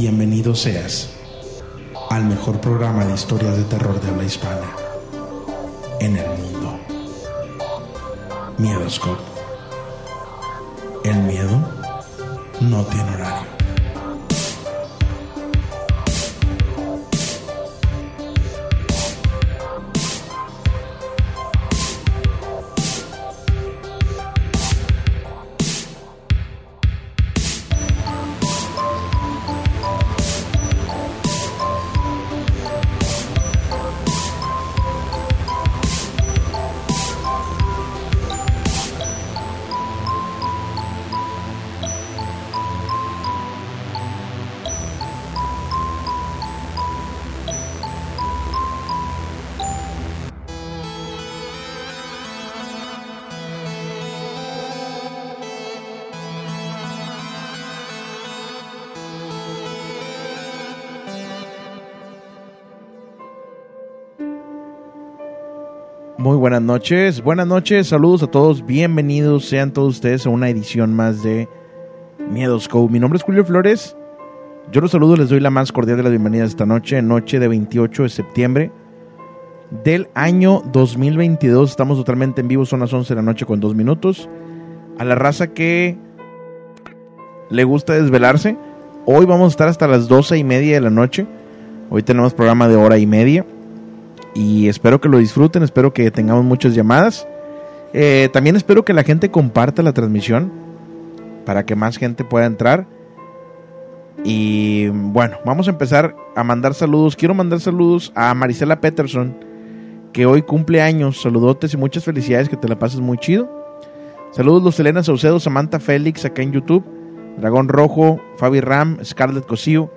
Bienvenido seas al mejor programa de historias de terror de habla hispana en el mundo. Miedoscope. El miedo no tiene horario. Buenas noches, buenas noches, saludos a todos, bienvenidos sean todos ustedes a una edición más de Miedos Co. Mi nombre es Julio Flores, yo los saludo, les doy la más cordial de las bienvenidas esta noche, noche de 28 de septiembre del año 2022. Estamos totalmente en vivo, son las 11 de la noche con dos minutos. A la raza que le gusta desvelarse, hoy vamos a estar hasta las 12 y media de la noche. Hoy tenemos programa de hora y media y espero que lo disfruten, espero que tengamos muchas llamadas. Eh, también espero que la gente comparta la transmisión para que más gente pueda entrar. Y bueno, vamos a empezar a mandar saludos. Quiero mandar saludos a Marisela Peterson, que hoy cumple años. Saludotes y muchas felicidades, que te la pases muy chido. Saludos los Elena Saucedo, Samantha Félix acá en YouTube, Dragón Rojo, Fabi Ram, Scarlett Cosío,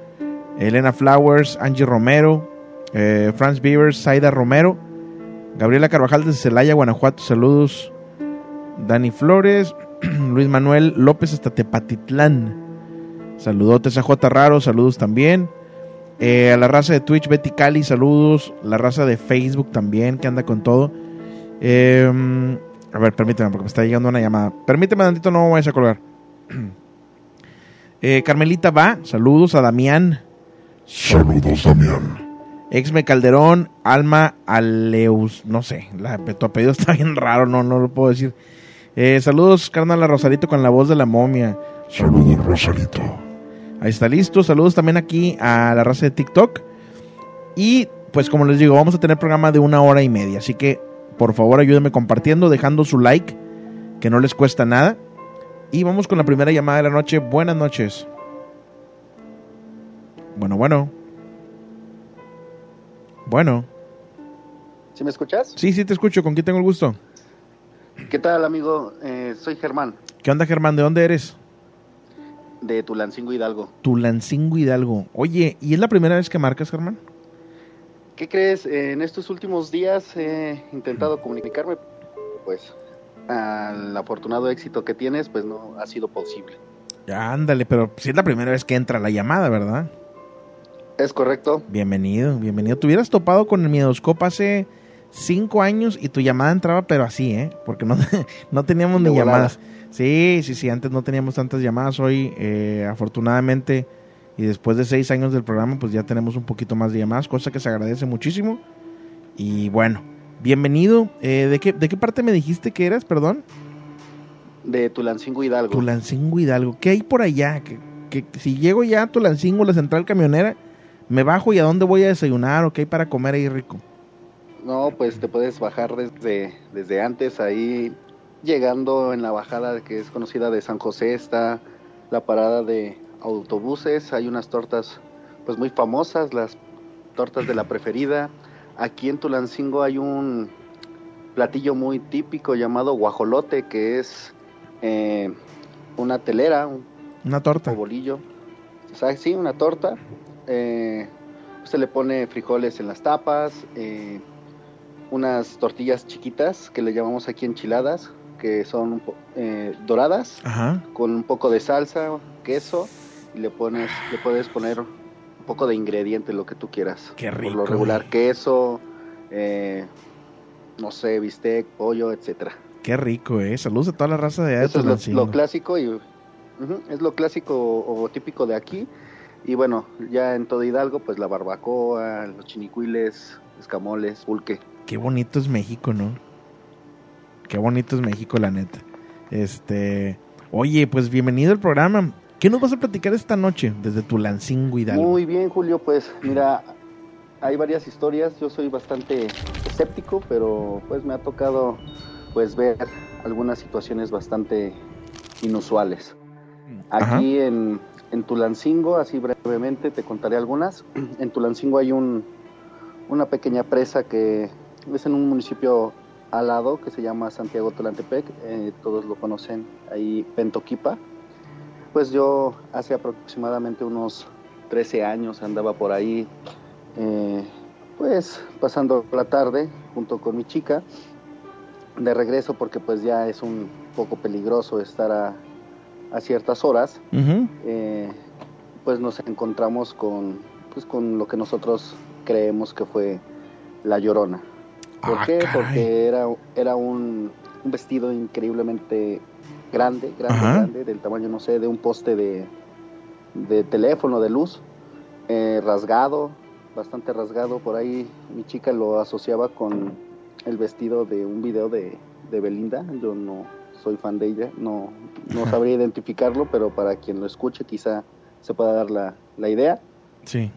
Elena Flowers, Angie Romero, eh, Franz Beavers, Saida Romero, Gabriela Carvajal desde Celaya, Guanajuato, saludos. Dani Flores, Luis Manuel López hasta Tepatitlán. Saludotes a J. Raro, saludos también. Eh, a la raza de Twitch, Betty Cali, saludos. La raza de Facebook también, que anda con todo. Eh, a ver, permíteme, porque me está llegando una llamada. Permíteme, tantito, no me vayas a colgar. Eh, Carmelita va, saludos a Damián. Saludos, Damián. Exme Calderón, Alma Aleus, no sé, la, tu apellido está bien raro, no, no lo puedo decir. Eh, saludos, carnal a Rosarito con la voz de la momia. Saludos, Rosarito. Ahí está listo. Saludos también aquí a la raza de TikTok. Y pues como les digo, vamos a tener programa de una hora y media. Así que por favor ayúdenme compartiendo, dejando su like, que no les cuesta nada. Y vamos con la primera llamada de la noche. Buenas noches. Bueno, bueno. Bueno. ¿Sí me escuchas? Sí, sí te escucho. ¿Con quién tengo el gusto? ¿Qué tal, amigo? Eh, soy Germán, ¿Qué onda, Germán? ¿De dónde eres? de Tulancingo Hidalgo. Tulancingo Hidalgo. Oye, ¿y es la primera vez que marcas, Germán? ¿Qué crees? Eh, en estos últimos días he intentado comunicarme, pues al afortunado éxito que tienes, pues no ha sido posible. Ya, ándale, pero si es la primera vez que entra la llamada, ¿verdad? ¿Es correcto? Bienvenido, bienvenido. Te hubieras topado con el Miedoscope hace cinco años y tu llamada entraba, pero así, ¿eh? Porque no, no teníamos ni llamadas. Sí, sí, sí, antes no teníamos tantas llamadas. Hoy, eh, afortunadamente, y después de seis años del programa, pues ya tenemos un poquito más de llamadas, cosa que se agradece muchísimo. Y bueno, bienvenido. Eh, ¿de, qué, ¿De qué parte me dijiste que eras, perdón? De Tulancingo Hidalgo. Tulancingo Hidalgo. ¿Qué hay por allá? Que, que si llego ya a Tulancingo, la central camionera, me bajo y a dónde voy a desayunar o qué hay para comer ahí rico. No, pues te puedes bajar desde, desde antes ahí, llegando en la bajada que es conocida de San José, está la parada de autobuses, hay unas tortas pues muy famosas, las tortas de la preferida. Aquí en Tulancingo hay un platillo muy típico llamado guajolote, que es eh, una telera, un Una torta. bolillo. O sea, sí, una torta. Eh, se le pone frijoles en las tapas, eh, unas tortillas chiquitas que le llamamos aquí enchiladas, que son eh, doradas, Ajá. con un poco de salsa, queso, y le pones, le puedes poner un poco de ingrediente, lo que tú quieras. Qué Por rico, lo regular, queso, eh, no sé, bistec, pollo, etcétera. Qué rico, eh. Saludos a toda la raza de allá de Eso es lo, clásico y es lo clásico o, típico de aquí. Y bueno, ya en todo Hidalgo, pues la barbacoa, los chinicuiles, escamoles, pulque. Qué bonito es México, ¿no? Qué bonito es México, la neta. Este, oye, pues bienvenido al programa. ¿Qué nos vas a platicar esta noche desde Tulancingo Hidalgo? Muy bien, Julio, pues mira, hay varias historias. Yo soy bastante escéptico, pero pues me ha tocado pues ver algunas situaciones bastante inusuales. Aquí en, en Tulancingo, así brevemente te contaré algunas. En Tulancingo hay un, una pequeña presa que es en un municipio al lado que se llama Santiago Tulantepec, eh, todos lo conocen ahí, Pentoquipa. Pues yo hace aproximadamente unos 13 años andaba por ahí, eh, pues pasando la tarde junto con mi chica, de regreso porque pues ya es un poco peligroso estar a, a ciertas horas, eh, pues nos encontramos con, pues con lo que nosotros creemos que fue la llorona. ¿Por Ah, qué? caray. Porque era, era un, un vestido increíblemente grande, grande, Ajá. grande, del tamaño, no sé, de un poste de, de teléfono, de luz, eh, rasgado, bastante rasgado. Por ahí mi chica lo asociaba con el vestido de un video de, de Belinda. Yo no soy fan de ella, no, no sabría identificarlo, pero para quien lo escuche quizá se pueda dar la, la idea. Sí.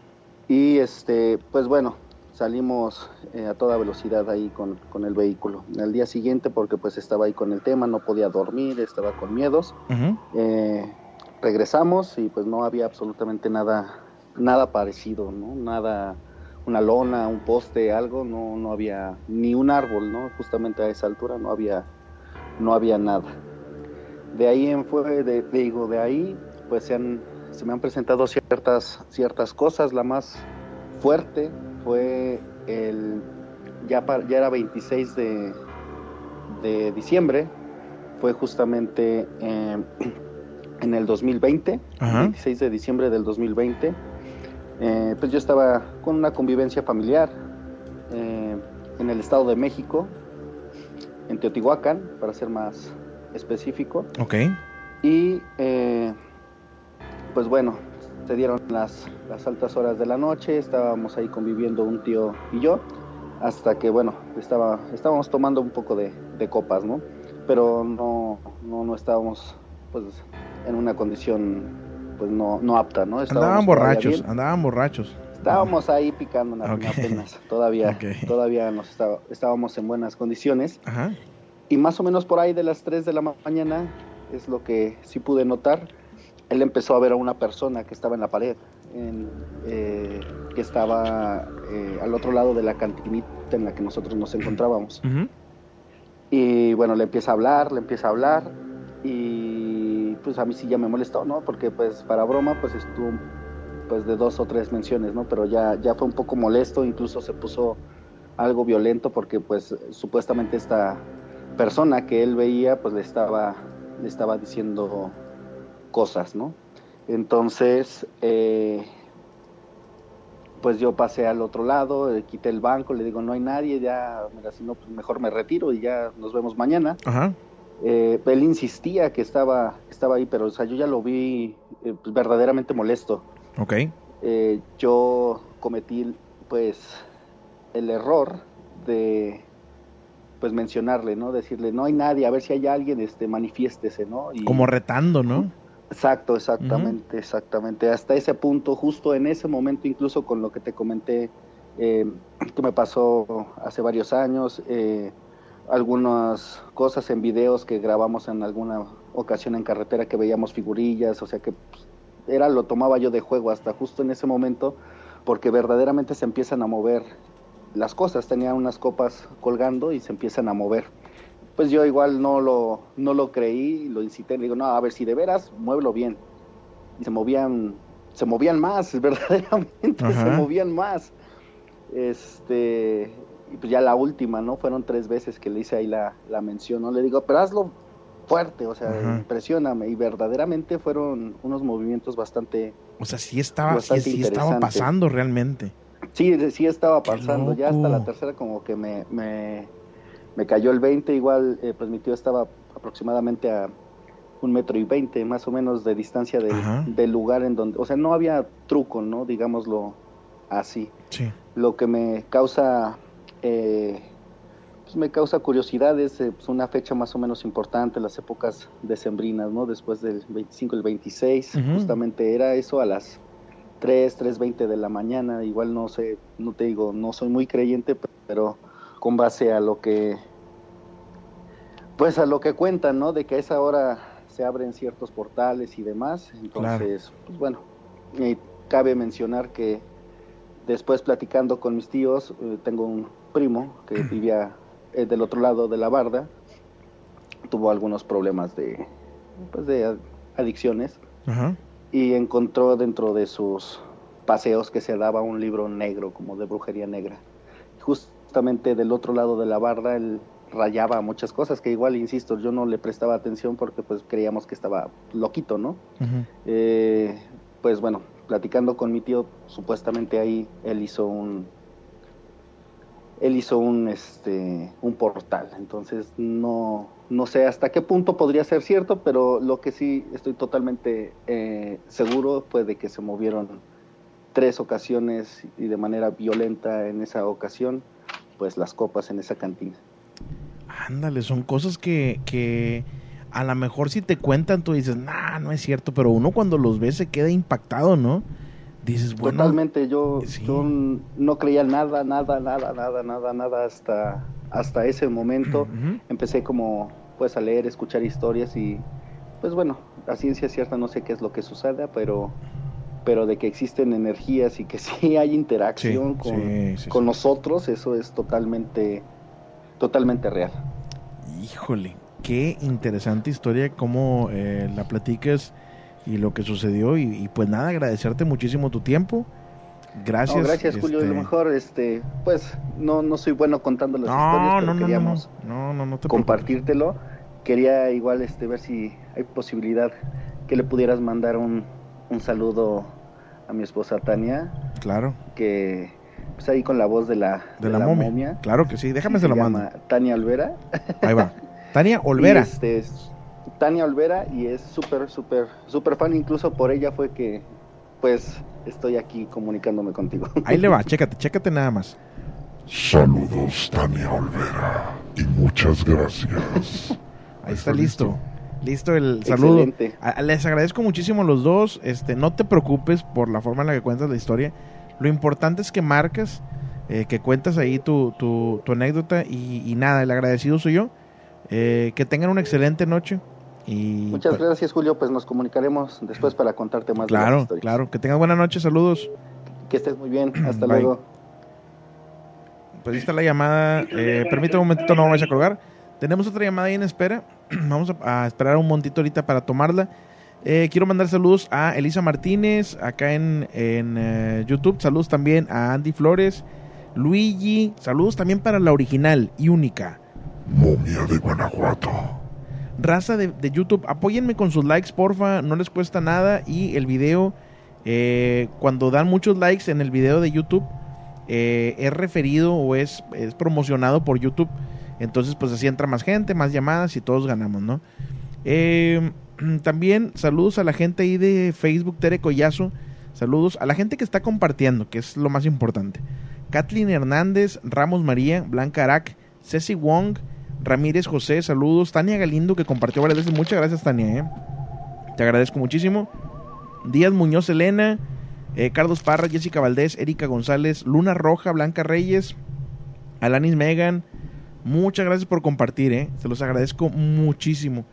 Y este, pues bueno, salimos eh, a toda velocidad ahí con, con el vehículo. Al día siguiente, porque pues estaba ahí con el tema, no podía dormir, estaba con miedos. Ujú. Eh, regresamos y pues no había absolutamente nada, nada parecido, ¿no? Nada, una lona, un poste, algo, no, no había ni un árbol, ¿no? Justamente a esa altura no había, no había nada. De ahí en fue, de, digo, de ahí pues se han, se me han presentado ciertas, ciertas cosas. La más fuerte fue el, ya, ya era 26 de, de diciembre, fue justamente eh, en el 2020, Ajá. 26 de diciembre del 2020. Eh, pues yo estaba con una convivencia familiar eh, en el Estado de México, en Teotihuacán, para ser más específico. Ok. Y eh, pues bueno, se dieron las, las altas horas de la noche, estábamos ahí conviviendo un tío y yo, hasta que bueno, estaba, estábamos tomando un poco de, de copas, ¿no? Pero no, no, no estábamos pues en una condición pues no, no apta, ¿no? Estábamos Andaban borrachos, andaban borrachos. Estábamos ahí picando una- Ok. apenas, todavía, todavía nos estaba- estábamos en buenas condiciones. Ajá. Y más o menos por ahí de las 3 de la ma- mañana es lo que sí pude notar. Él empezó a ver a una persona que estaba en la pared, en, eh, que estaba eh, al otro lado de la cantinita en la que nosotros nos encontrábamos. Y bueno, le empieza a hablar, le empieza a hablar y pues a mí sí ya me molestó, ¿no? Porque pues para broma pues estuvo pues de dos o tres menciones, ¿no? Pero ya, ya fue un poco molesto, incluso se puso algo violento porque pues supuestamente esta persona que él veía pues le estaba, le estaba diciendo cosas, ¿no? Entonces, eh, pues yo pasé al otro lado, eh, quité el banco, le digo, no hay nadie, ya, mira, si no, pues mejor me retiro y ya nos vemos mañana. Ajá. Eh, él insistía que estaba, estaba ahí, pero o sea, yo ya lo vi eh, pues, verdaderamente molesto. Ok. Eh, yo cometí pues el error de pues mencionarle, ¿no? Decirle, no hay nadie, a ver si hay alguien, este, manifiéstese, ¿no? Y, Como retando, ¿no? Exacto, exactamente, exactamente. Hasta ese punto, justo en ese momento, incluso con lo que te comenté, eh, que me pasó hace varios años, eh, algunas cosas en videos que grabamos en alguna ocasión en carretera que veíamos figurillas, o sea que pues, era lo tomaba yo de juego hasta justo en ese momento, porque verdaderamente se empiezan a mover las cosas. Tenía unas copas colgando y se empiezan a mover pues yo igual no lo, no lo creí, lo incité, le digo, no, a ver si de veras, muévelo bien. Y se movían, se movían más, verdaderamente, se movían más. Este, y pues ya la última, ¿no? Fueron tres veces que le hice ahí la, la mención, ¿no? Le digo, pero hazlo fuerte, o sea, impresioname. Y verdaderamente fueron unos movimientos bastante. O sea, sí estaba, sí, estaba pasando realmente. Sí, sí estaba pasando. Ya hasta la tercera, como que me, me, me cayó el 20, igual eh, pues mi tío estaba aproximadamente a un metro y veinte más o menos de distancia del, lugar en donde, o sea, no había truco, ¿no? Digámoslo así. Sí. Lo que me causa, eh, pues me causa curiosidad es eh, pues, una fecha más o menos importante, las épocas decembrinas, ¿no? Después del 25, el 26, justamente era eso a las 3, 3.20 de la mañana, igual no sé, no te digo, no soy muy creyente, pero con base a lo que pues a lo que cuentan, ¿no? De que a esa hora se abren ciertos portales y demás. Entonces, pues bueno, cabe mencionar que después platicando con mis tíos, eh, tengo un primo que vivía eh, del otro lado de la barda, tuvo algunos problemas de, pues de adicciones y encontró dentro de sus paseos que se daba un libro negro, como de brujería negra. Justamente del otro lado de la barda, el rayaba muchas cosas que igual, insisto, yo no le prestaba atención porque pues creíamos que estaba loquito, ¿no? Eh, pues bueno, platicando con mi tío, supuestamente ahí él hizo un él hizo un este un portal, entonces no no sé hasta qué punto podría ser cierto, pero lo que sí estoy totalmente eh, seguro fue de que se movieron tres ocasiones y de manera violenta en esa ocasión, pues las copas en esa cantina. Ándale, son cosas que, que a lo mejor si te cuentan tú dices, nah, no es cierto, pero uno cuando los ve se queda impactado, ¿no? Dices, bueno. Totalmente, yo, no creía nada, nada, nada, nada, nada, nada hasta, hasta ese momento. Empecé como pues a leer, escuchar historias y pues bueno, a ciencia cierta no sé qué es lo que suceda, pero pero de que existen energías y que sí hay interacción con, con nosotros, eso es totalmente totalmente real. Híjole, qué interesante historia, cómo eh, la platicas y lo que sucedió. Y, pues nada, agradecerte muchísimo tu tiempo. Gracias. gracias, Julio. A lo este mejor, este, pues, no, no soy bueno contando las historias, pero no, queríamos no, no, no, compartírtelo. Quería igual este, ver si hay posibilidad que le pudieras mandar un, un saludo a mi esposa Tania. Claro. Que pues ahí con la voz de la, de, la, momia. Claro que sí, déjame se, lo mando. Tania Olvera. Ahí va. Tania Olvera. este, Tania Olvera y es súper, súper, súper fan. Incluso por ella fue que, pues, estoy aquí comunicándome contigo. Ahí le va, chécate, chécate nada más. Saludos, Tania Olvera. Y muchas gracias. Ahí está listo. Listo el saludo. les agradezco muchísimo a los dos. Este, no te preocupes por la forma en la que cuentas la historia. Lo importante es que marcas, eh, que cuentas ahí tu, tu, anécdota y, nada, el agradecido soy yo. Eh, que tengan una excelente noche. Y, Muchas pues gracias, Julio. Pues nos comunicaremos después para contarte más. Claro, de claro. Que tengas buena noche. Saludos. Que estés muy bien. Hasta luego. Pues ahí está la llamada. Eh, permítame un momentito, no vamos a colgar. Tenemos otra llamada ahí en espera. vamos a, a esperar un momentito ahorita para tomarla. Eh, quiero mandar saludos a Elisa Martínez, acá en, eh, YouTube. Saludos también a Andy Flores, Luigi. Saludos también para la original y única. Momia de Guanajuato. Raza de, YouTube, apóyenme con sus likes, porfa. No les cuesta nada. Y el video, eh, cuando dan muchos likes en el video de YouTube, es referido o es, es promocionado por YouTube. Entonces, pues así entra más gente, más llamadas y todos ganamos, ¿no? Eh también saludos a la gente ahí de Facebook, Tere Collazo. Saludos a la gente que está compartiendo, que es lo más importante. Kathleen Hernández, Ramos María, Blanca Arac, Ceci Wong, Ramírez José, saludos. Tania Galindo, que compartió varias veces. Muchas gracias, Tania. ¿eh? Te agradezco muchísimo. Díaz Muñoz Elena, eh, Carlos Parra, Jessica Valdés, Erika González, Luna Roja, Blanca Reyes, Alanis Megan. Muchas gracias por compartir, ¿eh? se los agradezco muchísimo.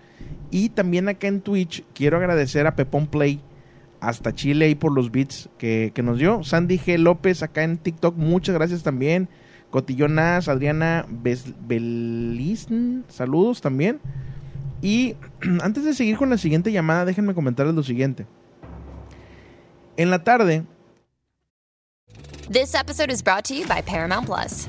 Y también acá en Twitch quiero agradecer a Pepón Play hasta Chile ahí por los beats que, que, nos dio. Sandy G. López acá en TikTok, muchas gracias también. Cotillón Nas, Adriana Belizn, saludos también. Y antes de seguir con la siguiente llamada, déjenme comentarles lo siguiente. En la tarde. This episode is brought to you by Paramount Plus.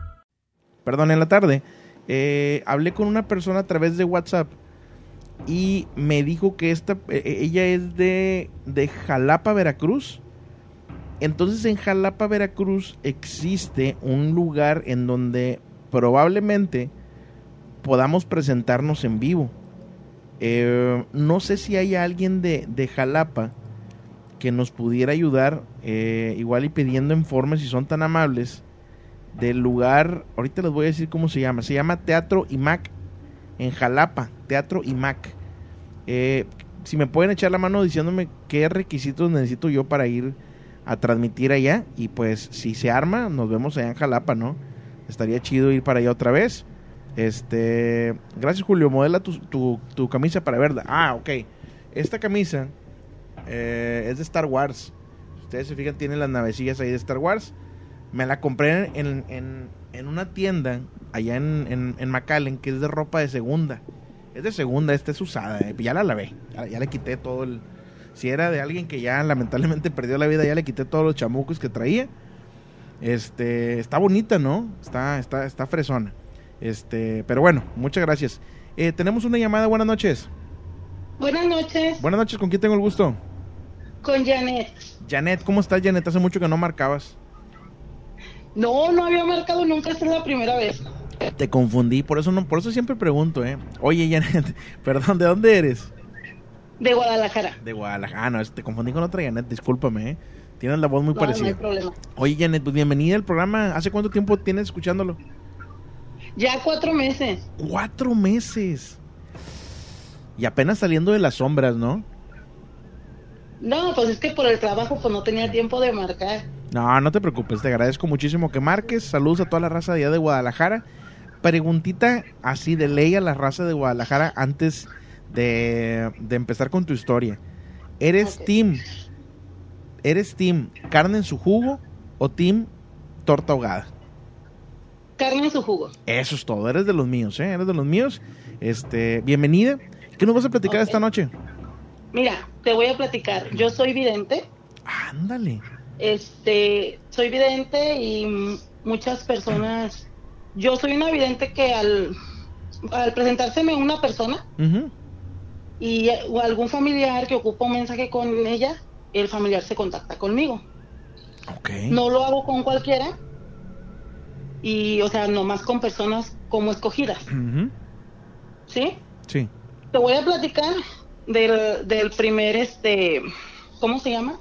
Perdón, en la tarde, eh, hablé con una persona a través de WhatsApp y me dijo que esta, eh, ella es de, de Jalapa, Veracruz. Entonces en Jalapa, Veracruz existe un lugar en donde probablemente podamos presentarnos en vivo. Eh, no sé si hay alguien de, de, Jalapa que nos pudiera ayudar, eh, igual y pidiendo informes si son tan amables del lugar, ahorita les voy a decir cómo se llama, se llama Teatro IMAC en Jalapa, Teatro IMAC. Eh, si me pueden echar la mano diciéndome qué requisitos necesito yo para ir a transmitir allá y pues si se arma, nos vemos allá en Jalapa, ¿no? Estaría chido ir para allá otra vez. Este, gracias Julio, modela tu, tu, camisa para verla. Ah, ok. Esta camisa eh, es de Star Wars. Ustedes se fijan, tiene las navecillas ahí de Star Wars. Me la compré en, en, en una tienda allá en, en, en, McAllen que es de ropa de segunda. Es de segunda, esta es usada. Eh. Ya la lavé. Ya, ya, le quité todo el. Si era de alguien que ya lamentablemente perdió la vida, ya le quité todos los chamucos que traía. Este, está bonita, ¿no? Está, está, está fresona. Este, pero bueno, muchas gracias. Eh, tenemos una llamada, buenas noches. Buenas noches. Buenas noches, ¿con quién tengo el gusto? Con Janet. Janet, ¿cómo estás, Janet? Hace mucho que no marcabas. No, no había marcado nunca, esta es la primera vez. Te confundí, por eso no, por eso siempre pregunto, ¿eh? Oye, Janet, perdón, ¿de dónde eres? De Guadalajara. De Guadalajara, ah, no, te confundí con otra Janet, discúlpame, ¿eh? Tienes la voz muy no, parecida. No hay problema. Oye, Janet, pues bienvenida al programa. ¿Hace cuánto tiempo tienes escuchándolo? Ya cuatro meses. Cuatro meses. Y apenas saliendo de las sombras, ¿no? No, pues es que por el trabajo pues no tenía tiempo de marcar. No, no te preocupes, te agradezco muchísimo que marques. Saludos a toda la raza de allá de Guadalajara. Preguntita así de ley a la raza de Guadalajara antes de, de empezar con tu historia. ¿Eres okay. team? ¿Eres team carne en su jugo o team torta ahogada? Carne en su jugo. Eso es todo, eres de los míos, ¿eh? Eres de los míos. Este, bienvenida. ¿Qué nos vas a platicar okay. esta noche? Mira, te voy a platicar. Yo soy vidente. Ándale. Este, soy vidente y muchas personas. Yo soy una vidente que al, al presentárseme una persona uh -huh. y o algún familiar que ocupa un mensaje con ella, el familiar se contacta conmigo. Okay. No lo hago con cualquiera y, o sea, nomás con personas como escogidas. Uh -huh. ¿Sí? Sí. Te voy a platicar del, del primer, este, ¿cómo se llama?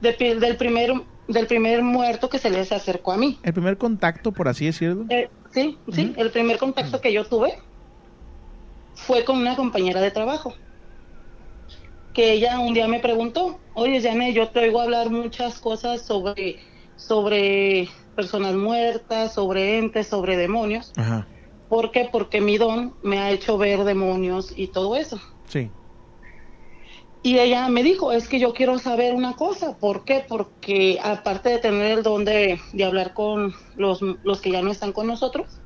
De, del primer del primer muerto que se les acercó a mí. El primer contacto, por así decirlo. Eh, sí, sí, uh -huh. el primer contacto que yo tuve fue con una compañera de trabajo. Que ella un día me preguntó, oye, Janet, yo te oigo hablar muchas cosas sobre, sobre personas muertas, sobre entes, sobre demonios. Ajá. ¿Por qué? Porque mi don me ha hecho ver demonios y todo eso. Sí. Y ella me dijo, es que yo quiero saber una cosa, ¿por qué? Porque aparte de tener el don de, de hablar con los, los, que ya no están con nosotros,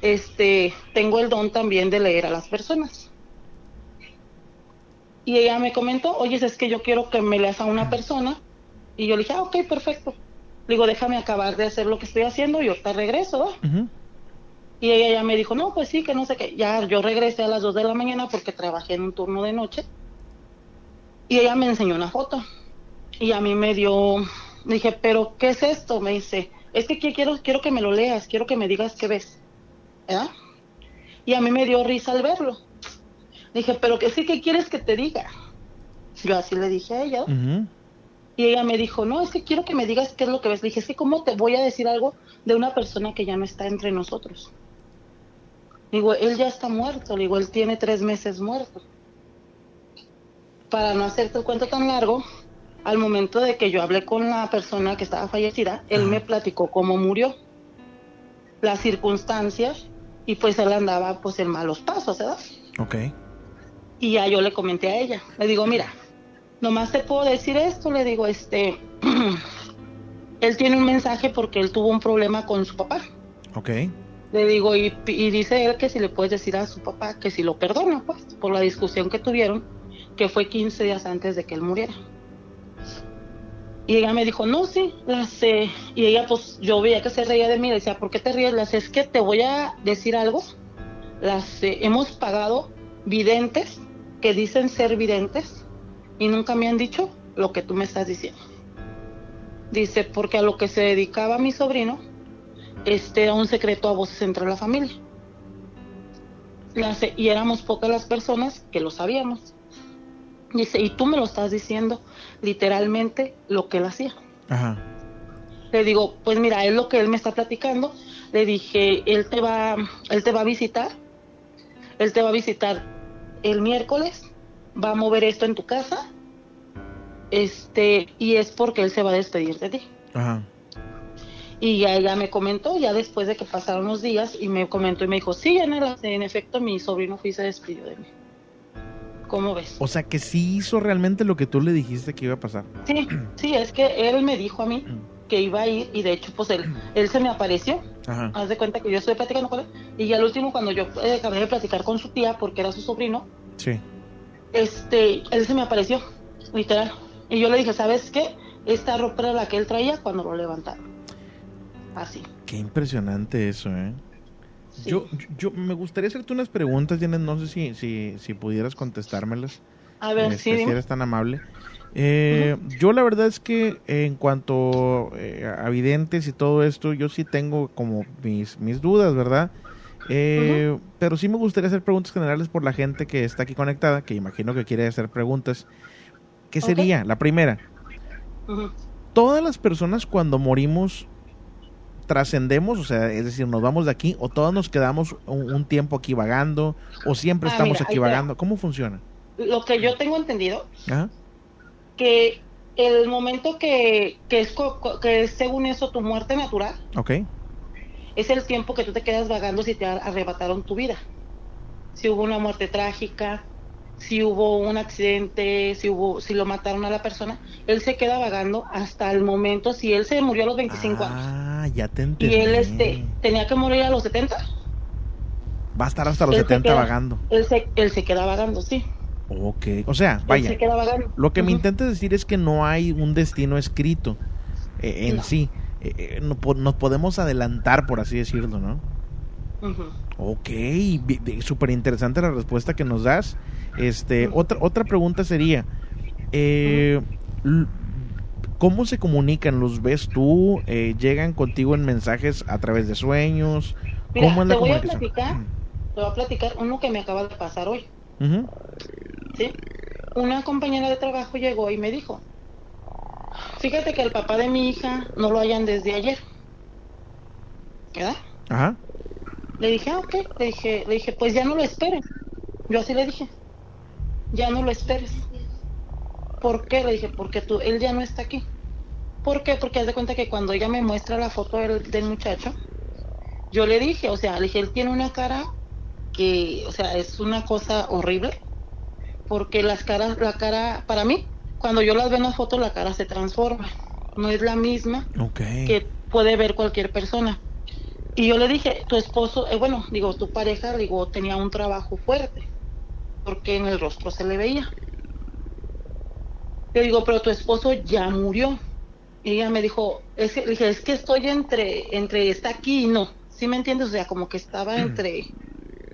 este, tengo el don también de leer a las personas. Y ella me comentó, oye, es que yo quiero que me leas a una persona. Y yo le dije, ah, ok, perfecto. Le digo, déjame acabar de hacer lo que estoy haciendo y ahorita regreso. Y ella ya me dijo, no, pues sí, que no sé qué. Ya yo regresé a las 2 de la mañana porque trabajé en un turno de noche. Y ella me enseñó una foto. Y a mí me dio, dije, pero ¿qué es esto? Me dice, es que qui- quiero, quiero que me lo leas, quiero que me digas qué ves. ¿verdad? Y a mí me dio risa al verlo. Dije, pero que sí, ¿qué quieres que te diga? Yo así le dije a ella. Y ella me dijo, no, es que quiero que me digas qué es lo que ves. Le dije, es que cómo te voy a decir algo de una persona que ya no está entre nosotros. Digo, él ya está muerto. Le digo, él tiene tres meses muerto. Para no hacerte el cuento tan largo, al momento de que yo hablé con la persona que estaba fallecida, él me platicó cómo murió, las circunstancias, y pues él andaba pues en malos pasos, ¿verdad? Ok. Y ya yo le comenté a ella, le digo, mira, nomás te puedo decir esto, le digo, este, él tiene un mensaje porque él tuvo un problema con su papá. Ok. Le digo, y, dice él que si le puedes decir a su papá que si lo perdona, pues, por la discusión que tuvieron, que fue 15 días antes de que él muriera. Y ella me dijo, no, sí, la sé. Y ella, pues, yo veía que se reía de mí, le decía, ¿por qué te ríes? Las es que te voy a decir algo. Las eh, hemos pagado videntes que dicen ser videntes y nunca me han dicho lo que tú me estás diciendo. Dice, porque a lo que se dedicaba mi sobrino, este era un secreto a voces entre la familia. Las- y éramos pocas las personas que lo sabíamos. Dice, y tú me lo estás diciendo literalmente lo que él hacía. Ajá. Le digo, pues mira, es lo que él me está platicando. Le dije, él te va, él te va a visitar. Él te va a visitar el miércoles. Va a mover esto en tu casa. Este, y es porque él se va a despedir de ti. Ajá. Y ya ella me comentó, ya después de que pasaron los días, y me comentó y me dijo, sí, en, el- en efecto, mi sobrino fue y se despidió de mí. ¿Cómo ves? O sea que sí hizo realmente lo que tú le dijiste que iba a pasar. Sí, sí, es que él me dijo a mí que iba a ir y de hecho pues él, él se me apareció. Ajá. Haz de cuenta que yo estoy platicando con él y al último cuando yo eh, acabé de platicar con su tía porque era su sobrino, Sí. este, él se me apareció, literal. Y yo le dije, ¿sabes qué? Esta ropa era la que él traía cuando lo levantaron. Así. Qué impresionante eso, ¿eh? Yo, yo, yo- me gustaría hacerte unas preguntas, Janet, no sé si, si, si pudieras contestármelas. A ver, Este, sí, si eres tan amable. Eh, Yo la verdad es que en cuanto eh, a videntes y todo esto, yo sí tengo como mis, mis dudas, ¿verdad? Eh, Pero sí me gustaría hacer preguntas generales por la gente que está aquí conectada, que imagino que quiere hacer preguntas. ¿Qué sería? La primera. ¿todas las personas cuando morimos trascendemos? O sea, es decir, ¿nos vamos de aquí o todos nos quedamos un, un tiempo aquí vagando o siempre Ah, estamos mira, aquí vagando? ¿Cómo funciona? Lo que yo tengo entendido que el momento que, que es que es según eso tu muerte natural Ok. es el tiempo que tú te quedas vagando si te ar- arrebataron tu vida. Si hubo una muerte trágica, si hubo un accidente, si hubo si lo mataron a la persona, él se queda vagando hasta el momento si él se murió a los 25 años Ah, ya te y entendí. él este tenía que morir a los 70, Va a estar hasta los él se 70 queda- vagando. Él se él se queda vagando, sí. Ok. O sea, Él vaya. se queda vagando. Lo que me intentas decir es que no hay un destino escrito eh, en No. sí. Eh, eh, no po- nos podemos adelantar, por así decirlo, ¿no? Ujú. Ok, bi- bi- súper interesante la respuesta que nos das. Este, otra, otra pregunta sería, eh, ¿cómo se comunican? ¿Los ves tú? Eh, ¿Llegan contigo en mensajes a través de sueños? Mira, ¿Cómo es la te voy a platicar, te voy a platicar uno que me acaba de pasar hoy. ¿sí? Una compañera de trabajo llegó y me dijo, fíjate que el papá de mi hija no lo hayan desde ayer. ¿Verdad? Ajá. Le dije, ah, ok. Le dije, le dije, pues ya no lo esperes. Yo así le dije, ya no lo esperes. ¿Por qué? Le dije, porque tú, él ya no está aquí. ¿Por qué? Porque haz de cuenta que cuando ella me muestra la foto del, del muchacho, yo le dije, o sea, le dije, él tiene una cara que, o sea, es una cosa horrible, porque las caras, la cara, para mí, cuando yo las veo en la foto, la cara se transforma, no es la misma que puede ver cualquier persona. Y yo le dije, tu esposo, eh, bueno, digo, tu pareja, digo, tenía un trabajo fuerte, porque en el rostro se le veía. Le digo, pero tu esposo ya murió. Y ella me dijo, es que, dije, es que estoy entre, entre está aquí y no. ¿Sí me entiendes? O sea, como que estaba entre,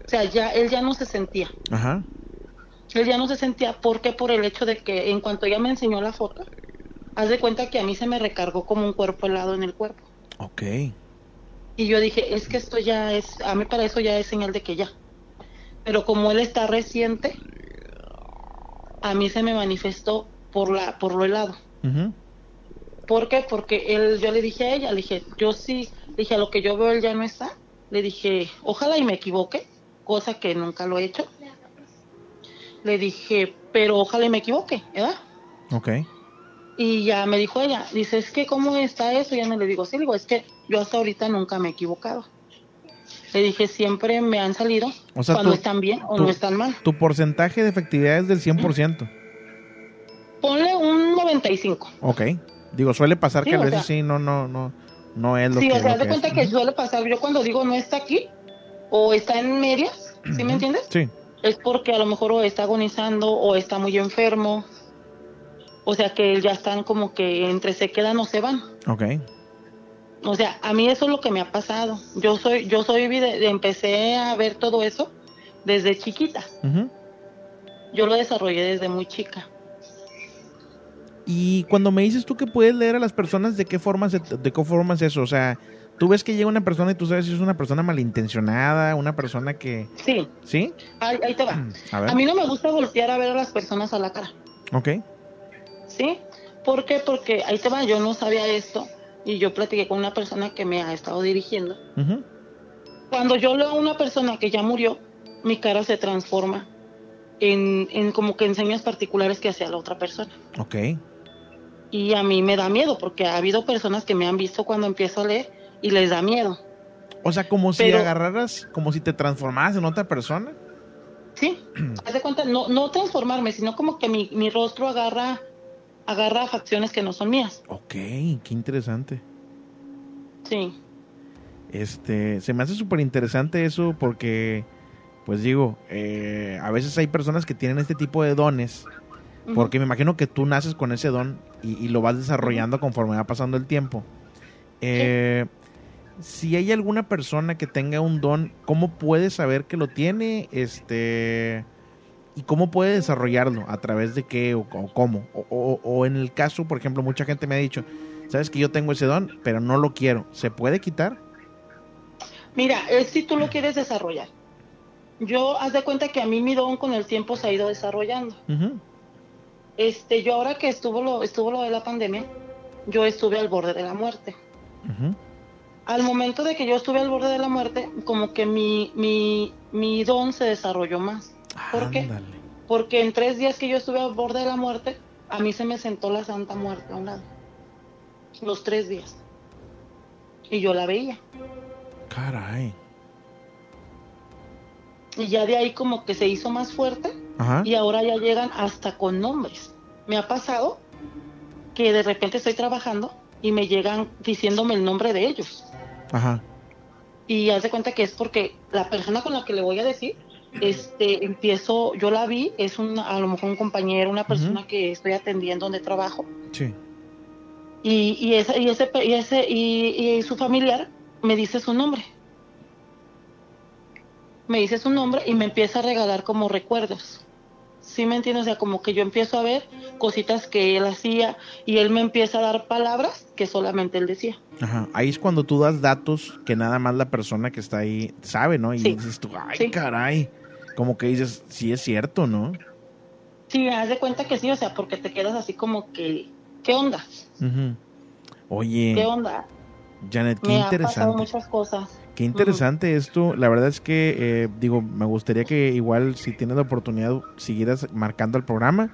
o sea, ya, él ya no se sentía. Ajá. Él ya no se sentía porque por el hecho de que en cuanto ella me enseñó la foto, haz de cuenta que a mí se me recargó como un cuerpo helado en el cuerpo. Ok. Y yo dije, es que esto ya es, a mí para eso ya es señal de que ya. Pero como él está reciente, a mí se me manifestó por la, por lo helado. Ujú. ¿Por qué? Porque él, yo le dije a ella, le dije, yo sí, le dije, a lo que yo veo él ya no está. Le dije, ojalá y me equivoque, cosa que nunca lo he hecho. Le dije, pero ojalá y me equivoque, ¿verdad? Ok. Y ya me dijo ella, dice, es que ¿cómo está eso? Ya no le digo, sí, le digo, es que yo hasta ahorita nunca me he equivocado. Le dije, siempre me han salido O sea, cuando tú- están bien o tú- no están mal. Tu porcentaje de efectividad es del 100%. Ponle un 95. Ok. Digo, suele pasar Sí, que a veces sea- sí, no, no, no, no es lo Sí, que, o sea, de cuenta es. que suele pasar, yo cuando digo no está aquí o está en medias, ¿sí me entiendes? Sí. Es porque a lo mejor o está agonizando o está muy enfermo. O sea que ya están como que entre se quedan o se van. Ok. O sea, a mí eso es lo que me ha pasado. Yo soy, yo soy, empecé a ver todo eso desde chiquita. Yo lo desarrollé desde muy chica. Y cuando me dices tú que puedes leer a las personas, ¿de qué forma, se- de qué forma es eso? O sea, tú ves que llega una persona y tú sabes si es una persona malintencionada, una persona que... Sí, ¿Sí? ahí, ahí te va. A ver. A mí no me gusta voltear a ver a las personas a la cara. Ok. ¿Sí? ¿Por qué? Porque ahí te va, yo no sabía esto y yo platiqué con una persona que me ha estado dirigiendo. Cuando yo leo a una persona que ya murió, mi cara se transforma en, en como que en señas particulares que hacía la otra persona. Ok. Y a mí me da miedo porque ha habido personas que me han visto cuando empiezo a leer y les da miedo. O sea, como si Pero- agarraras, como si te transformaras en otra persona. Sí, haz de cuenta, no, no transformarme, sino como que mi, mi rostro agarra, agarra facciones que no son mías. Ok, qué interesante. Sí, Este, se me hace súper interesante eso porque, pues digo, eh, a veces hay personas que tienen este tipo de dones, porque me imagino que tú naces con ese don y, y lo vas desarrollando conforme va pasando el tiempo. Eh, Si hay alguna persona que tenga un don, ¿cómo puede saber que lo tiene? Este, ¿Y cómo puede desarrollarlo? ¿A través de qué o, o cómo? O, o- o en el caso, por ejemplo, mucha gente me ha dicho, sabes que yo tengo ese don, pero no lo quiero. ¿Se puede quitar? Mira, es si tú lo quieres desarrollar. Yo, haz de cuenta que a mí mi don con el tiempo se ha ido desarrollando. Este, yo ahora que estuvo lo, estuvo lo de la pandemia, yo estuve al borde de la muerte. Al momento de que yo estuve al borde de la muerte, como que mi, mi, mi don se desarrolló más. ¿Por qué? Porque en tres días que yo estuve al borde de la muerte, a mí se me sentó la Santa Muerte a un lado. Los tres días. Y yo la veía. Caray. Y ya de ahí como que se hizo más fuerte Ajá. y ahora ya llegan hasta con nombres. Me ha pasado que de repente estoy trabajando y me llegan diciéndome el nombre de ellos. Ajá. Y haz de cuenta que es porque la persona con la que le voy a decir, este, empiezo, yo la vi, es un, a lo mejor un compañero, una persona que estoy atendiendo donde trabajo, Sí. y, y, ese, y, ese, y, ese y, y su familiar me dice su nombre. Me dice su nombre y me empieza a regalar como recuerdos. ¿Sí me entiendes? O sea, como que yo empiezo a ver cositas que él hacía y él me empieza a dar palabras que solamente él decía. Ajá. Ahí es cuando tú das datos que nada más la persona que está ahí sabe, ¿no? Y Sí. dices tú, ay, Sí. caray. Como que dices, sí es cierto, ¿no? Sí, haz de cuenta que sí, o sea, porque te quedas así como que, ¿qué onda? Oye, ¿Qué onda? Janet, qué Me han pasado interesante. muchas cosas. Qué interesante esto. La verdad es que, eh, digo, me gustaría que igual, si tienes la oportunidad, siguieras marcando el programa.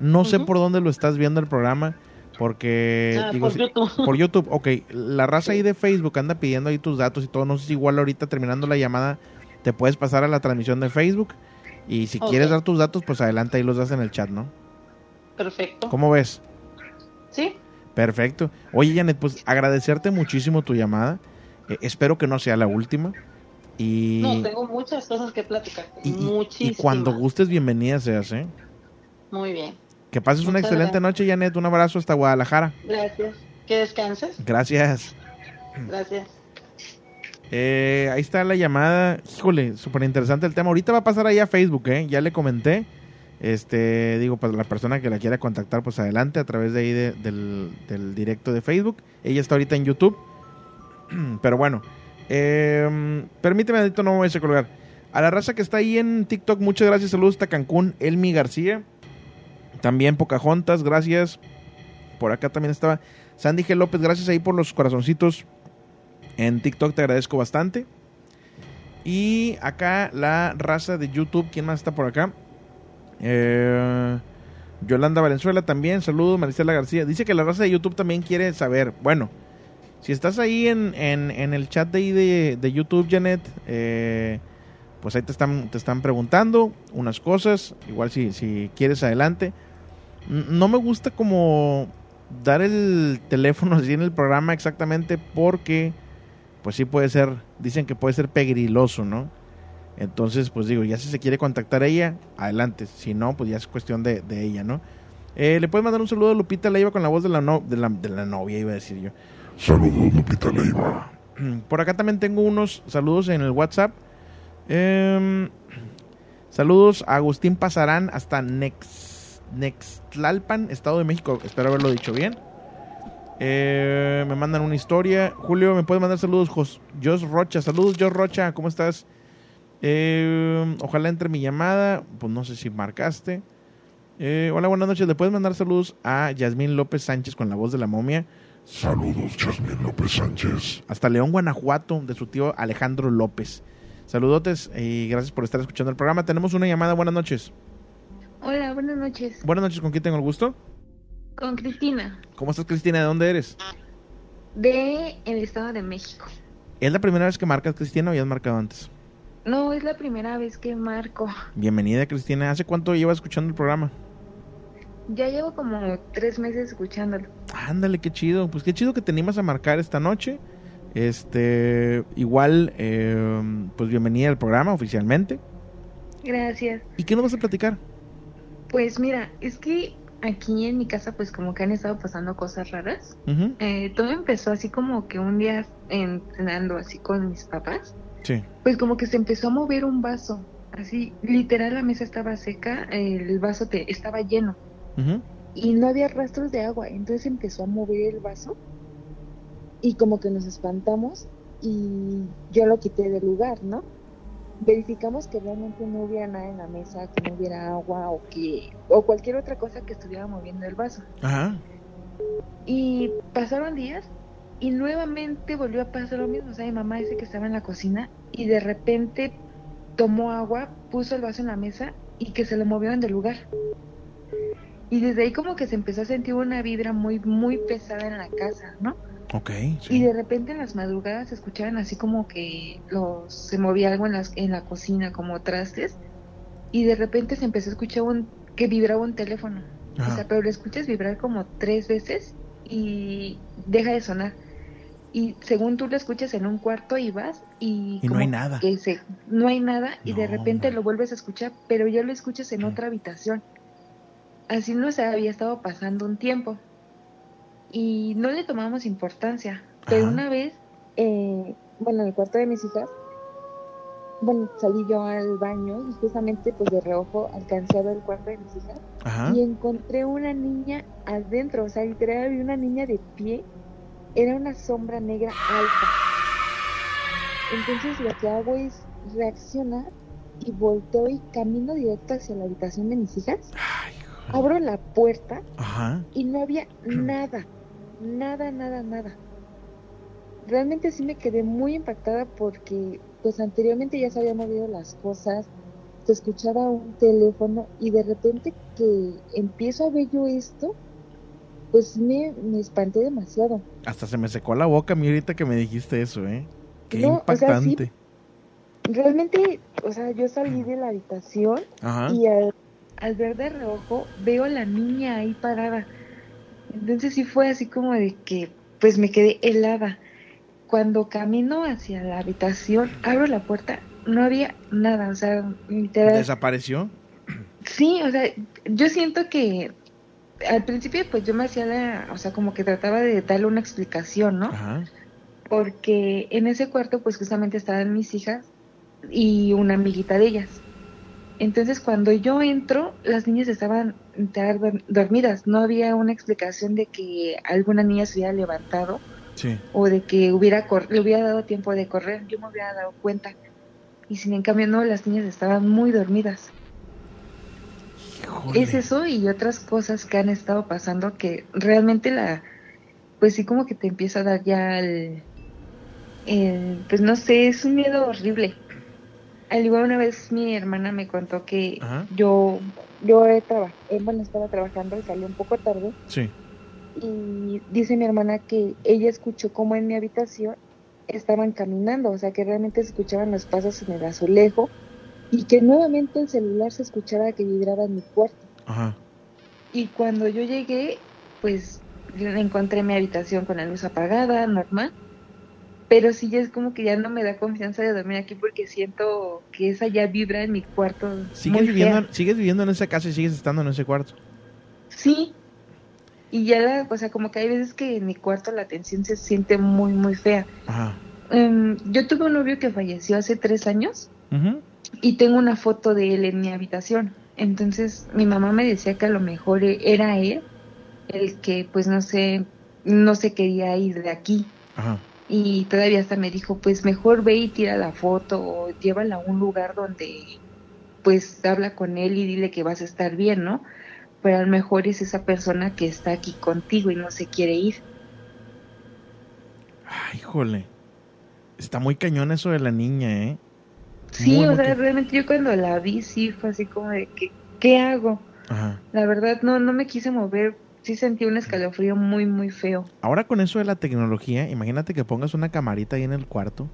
No sé por dónde lo estás viendo el programa, porque... Ah, digo, por si- YouTube. Por YouTube, ok. La raza ahí de Facebook anda pidiendo ahí tus datos y todo. No sé si igual ahorita terminando la llamada te puedes pasar a la transmisión de Facebook. Y si quieres dar tus datos, pues adelante ahí los das en el chat, ¿no? Perfecto. ¿Cómo ves? Sí, Perfecto. Oye, Janet, pues agradecerte muchísimo tu llamada. Eh, espero que no sea la última. Y, No, tengo muchas cosas que platicar. y, y- y Muchísimas. cuando gustes, bienvenida seas, ¿eh? Muy bien. Que pases una excelente gracias. noche, Janet. Un abrazo hasta Guadalajara. Gracias. Que descanses. Gracias. Gracias. Eh, ahí está la llamada. Híjole, súper interesante el tema. Ahorita va a pasar ahí a Facebook, ¿eh? Ya le comenté. Este, digo, pues la persona que la quiera contactar, pues adelante a través de ahí de- del, del directo de Facebook. Ella está ahorita en YouTube. Pero bueno, eh, permíteme, no me voy a colgar. A la raza que está ahí en TikTok, muchas gracias. Saludos hasta Cancún, Elmi García. También Pocahontas, gracias. Por acá también estaba Sandy G. López, gracias ahí por los corazoncitos en TikTok, te agradezco bastante. Y acá la raza de YouTube, ¿quién más está por acá? Eh, Yolanda Valenzuela también, saludos, Maricela García. Dice que la raza de YouTube también quiere saber. Bueno, si estás ahí en, en- en el chat de, ahí de, de YouTube, Janet, eh, pues ahí te están, te están preguntando unas cosas. Igual si, si quieres adelante. No me gusta como dar el teléfono así en el programa exactamente porque pues sí puede ser, dicen que puede ser pegriloso, ¿no? Entonces, pues digo, ya si se quiere contactar a ella, adelante. Si no, pues ya es cuestión de, de ella, ¿no? Eh, Le puedes mandar un saludo a Lupita Leiva con la voz de la, no- de la, de la novia, iba a decir yo. Saludos, Lupita Leiva. Por acá también tengo unos saludos en el WhatsApp. Em, saludos a Agustín Pasarán hasta Nex, Nextlalpan, Estado de México. Espero haberlo dicho bien. Eh, me mandan una historia. Julio, ¿me puedes mandar saludos? Jos, Jos Rocha. Saludos, Jos Rocha. ¿Cómo estás? Eh, ojalá entre mi llamada. Pues no sé si marcaste. Eh, hola, buenas noches. ¿Le puedes mandar saludos a Yasmín López Sánchez con la voz de la momia? Saludos, Jasmine López Sánchez. hasta León, Guanajuato, de su tío Alejandro López. Saludotes y gracias por estar escuchando el programa. Tenemos una llamada. Buenas noches. Hola, buenas noches. Buenas noches, ¿con quién tengo el gusto? Con Cristina, ¿Cómo estás, Cristina? ¿De dónde eres? de el Estado de México. ¿Es la primera vez que marcas, Cristina, o ya has marcado antes? No, es la primera vez que marco. Bienvenida, Cristina. ¿Hace cuánto llevas escuchando el programa? Ya llevo como tres meses escuchándolo. Ándale, qué chido. Pues qué chido que te animas a marcar esta noche. Este, igual, eh, pues bienvenida al programa oficialmente. Gracias. ¿Y qué nos vas a platicar? Pues mira, es que aquí en mi casa pues como que han estado pasando cosas raras. Eh, todo empezó así como que un día en- cenando así con mis papás, Sí. pues como que se empezó a mover un vaso. Así, literal la mesa estaba seca, el vaso te, estaba lleno. Y no había rastros de agua, entonces empezó a mover el vaso y como que nos espantamos y yo lo quité del lugar, ¿no? Verificamos que realmente no hubiera nada en la mesa, que no hubiera agua o que o cualquier otra cosa que estuviera moviendo el vaso. Ajá. Y pasaron días y nuevamente volvió a pasar lo mismo, o sea, mi mamá dice que estaba en la cocina y de repente tomó agua, puso el vaso en la mesa y que se lo movieron del lugar. Y desde ahí como que se empezó a sentir una vibra muy, muy pesada en la casa, ¿no? Ok, Y de repente en las madrugadas se escuchaban así como que los, se movía algo en, las, en la cocina, como trastes. Y de repente se empezó a escuchar un, que vibraba un teléfono. O sea, pero lo escuchas vibrar como tres veces y deja de sonar. Y según tú lo escuchas en un cuarto y vas y... Y no hay nada. que se- no hay nada y de repente lo vuelves a escuchar, pero ya lo escuchas en otra habitación. Así nos había estado pasando un tiempo. Y no le tomamos importancia. Pero Ajá. una vez, eh, bueno, en el cuarto de mis hijas, bueno, salí yo al baño y justamente pues de reojo alcancé a ver el cuarto de mis hijas Ajá. y encontré una niña adentro, o sea, literal había una niña de pie, era una sombra negra alta. Entonces lo que hago es reaccionar y volteo y camino directo hacia la habitación de mis hijas, Ay. Abro la puerta Ajá. y no había nada, nada, nada, nada. Realmente sí me quedé muy impactada porque pues anteriormente ya se habían movido las cosas, se escuchaba un teléfono y de repente que empiezo a ver yo esto, pues me, me espanté demasiado. Hasta se me secó la boca a mí ahorita que me dijiste eso, ¿eh? Qué No, o sea, sí. impactante. Realmente, o sea, yo salí de la habitación Ajá. y al, al ver de reojo veo a la niña ahí parada. Entonces sí fue así como de que pues me quedé helada. cuando camino hacia la habitación, abro la puerta, no había nada, o sea, literal. ¿Desapareció? Sí, o sea, yo siento que al principio pues yo me hacía la, o sea, como que trataba de darle una explicación, ¿no? Ajá. Porque en ese cuarto pues justamente estaban mis hijas y una amiguita de ellas. Entonces cuando yo entro, las niñas estaban dormidas, no había una explicación de que alguna niña se hubiera levantado Sí. o de que hubiera le hubiera dado tiempo de correr, yo me hubiera dado cuenta. Y sin en cambio no, las niñas estaban muy dormidas. Híjole. Es eso y otras cosas que han estado pasando que realmente la, pues sí como que te empieza a dar ya el, el, pues no sé, es un miedo horrible. Al igual una vez mi hermana me contó que Ajá. yo, yo he eh, bueno, estaba trabajando y salí un poco tarde Sí. y dice mi hermana que ella escuchó como en mi habitación estaban caminando, o sea que realmente se escuchaban los pasos en el azulejo y que nuevamente el celular se escuchaba que vibraba en mi cuarto. Ajá. Y cuando yo llegué, pues encontré mi habitación con la luz apagada, normal. Pero sí ya es como que ya no me da confianza de dormir aquí porque siento que esa ya vibra en mi cuarto. ¿Sigues muy viviendo, fea. ¿Sigues viviendo en esa casa y sigues estando en ese cuarto? Sí. Y ya la, o sea, como que hay veces que en mi cuarto la tensión se siente muy, muy fea. Ajá. Em, yo tuve un novio que falleció hace tres años y tengo una foto de él en mi habitación. Entonces mi mamá me decía que a lo mejor e- era él el que pues no sé, no se quería ir de aquí. Ajá. Y todavía hasta me dijo, pues mejor ve y tira la foto o llévala a un lugar donde pues habla con él y dile que vas a estar bien, ¿no? Pero a lo mejor es esa persona que está aquí contigo y no se quiere ir. Ay, híjole. Está muy cañón eso de la niña, ¿eh? Sí, Muy, o muy sea, realmente yo cuando la vi sí fue así como de que, ¿qué hago? Ajá. La verdad no, no me quise mover, sí sentí un escalofrío muy, muy feo. Ahora con eso de la tecnología, imagínate que pongas una camarita ahí en el cuarto.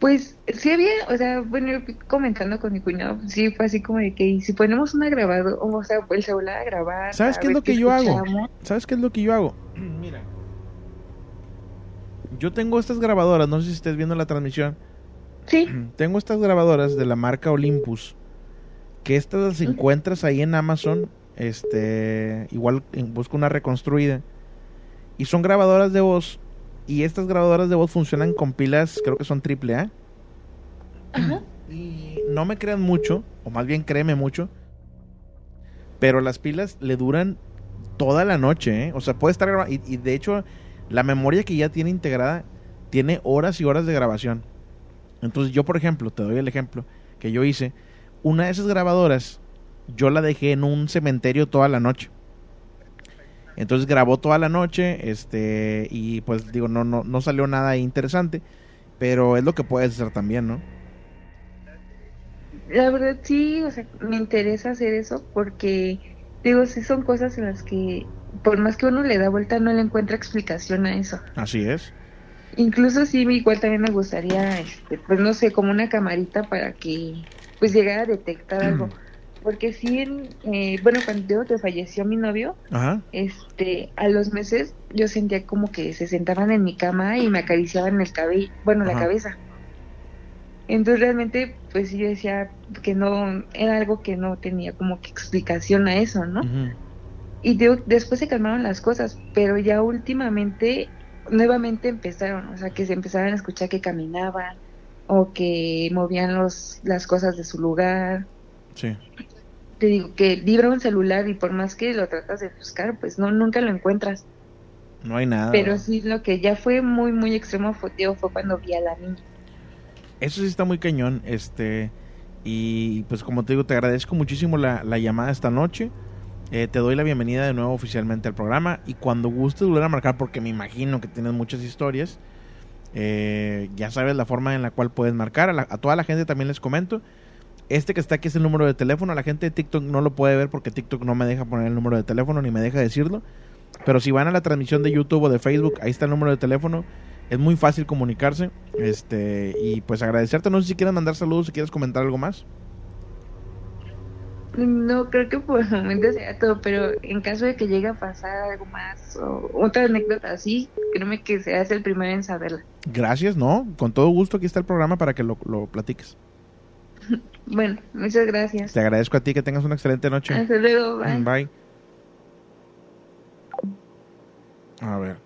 Pues sí había, o sea, bueno, yo comentando con mi cuñado, sí fue así como de que y si ponemos una grabadora, o sea, el celular a grabar. ¿Sabes a qué es lo que yo hago? ¿Sabes qué es lo que yo hago? Mira. Yo tengo estas grabadoras, no sé si estés viendo la transmisión. Sí. Tengo estas grabadoras de la marca Olympus. Que estas las encuentras ahí en Amazon. Este. Igual en- busca una reconstruida. Y son grabadoras de voz. Y estas grabadoras de voz funcionan con pilas, creo que son triple A. Y no me crean mucho, o más bien créeme mucho. Pero las pilas le duran toda la noche, ¿eh? O sea, puede estar grabando. Y, y de hecho, la memoria que ya tiene integrada tiene horas y horas de grabación. Entonces, yo, por ejemplo, te doy el ejemplo que yo hice. Una de esas grabadoras, yo la dejé en un cementerio toda la noche. Entonces grabó toda la noche, este, y pues digo, no, no, no salió nada interesante, pero es lo que puedes hacer también, ¿no? La verdad sí, o sea, me interesa hacer eso porque, digo, sí son cosas en las que, por más que uno le da vuelta, no le encuentra explicación a eso. Así es. Incluso sí, igual también me gustaría, este, pues no sé, como una camarita para que, pues llegara a detectar algo. Porque sí, en, eh, bueno, cuando digo que falleció mi novio, Ajá. este, a los meses yo sentía como que se sentaban en mi cama y me acariciaban el cabello, bueno, la cabeza. Entonces realmente, pues sí, yo decía que no, era algo que no tenía como que explicación a eso, ¿no? Y digo, después se calmaron las cosas, pero ya últimamente, nuevamente empezaron, o sea, que se empezaron a escuchar que caminaban o que movían los, las cosas de su lugar. Sí. Te digo que vibra un celular y por más que lo tratas de buscar, pues no, nunca lo encuentras. No hay nada. Pero sí, lo que ya fue muy, muy extremo fue, fue cuando vi a la niña. Eso sí está muy cañón, este, y pues como te digo, te agradezco muchísimo la, la llamada esta noche. Eh, te doy la bienvenida de nuevo oficialmente al programa y cuando gustes volver a marcar, porque me imagino que tienes muchas historias, eh, ya sabes la forma en la cual puedes marcar. A, la- a toda la gente también les comento. Este que está aquí es el número de teléfono. La gente de TikTok no lo puede ver porque TikTok no me deja poner el número de teléfono ni me deja decirlo. Pero si van a la transmisión de YouTube o de Facebook, ahí está el número de teléfono. Es muy fácil comunicarse. Este, y pues agradecerte. No sé si quieres mandar saludos, si quieres comentar algo más. No, creo que por el momento sea todo, pero en caso de que llegue a pasar algo más o otra anécdota así, créeme que seas el primero en saberla. Gracias, ¿no? Con todo gusto aquí está el programa para que lo, lo platiques. Bueno, muchas gracias. Te agradezco a ti que tengas una excelente noche. Hasta luego, bye. Bye. A ver.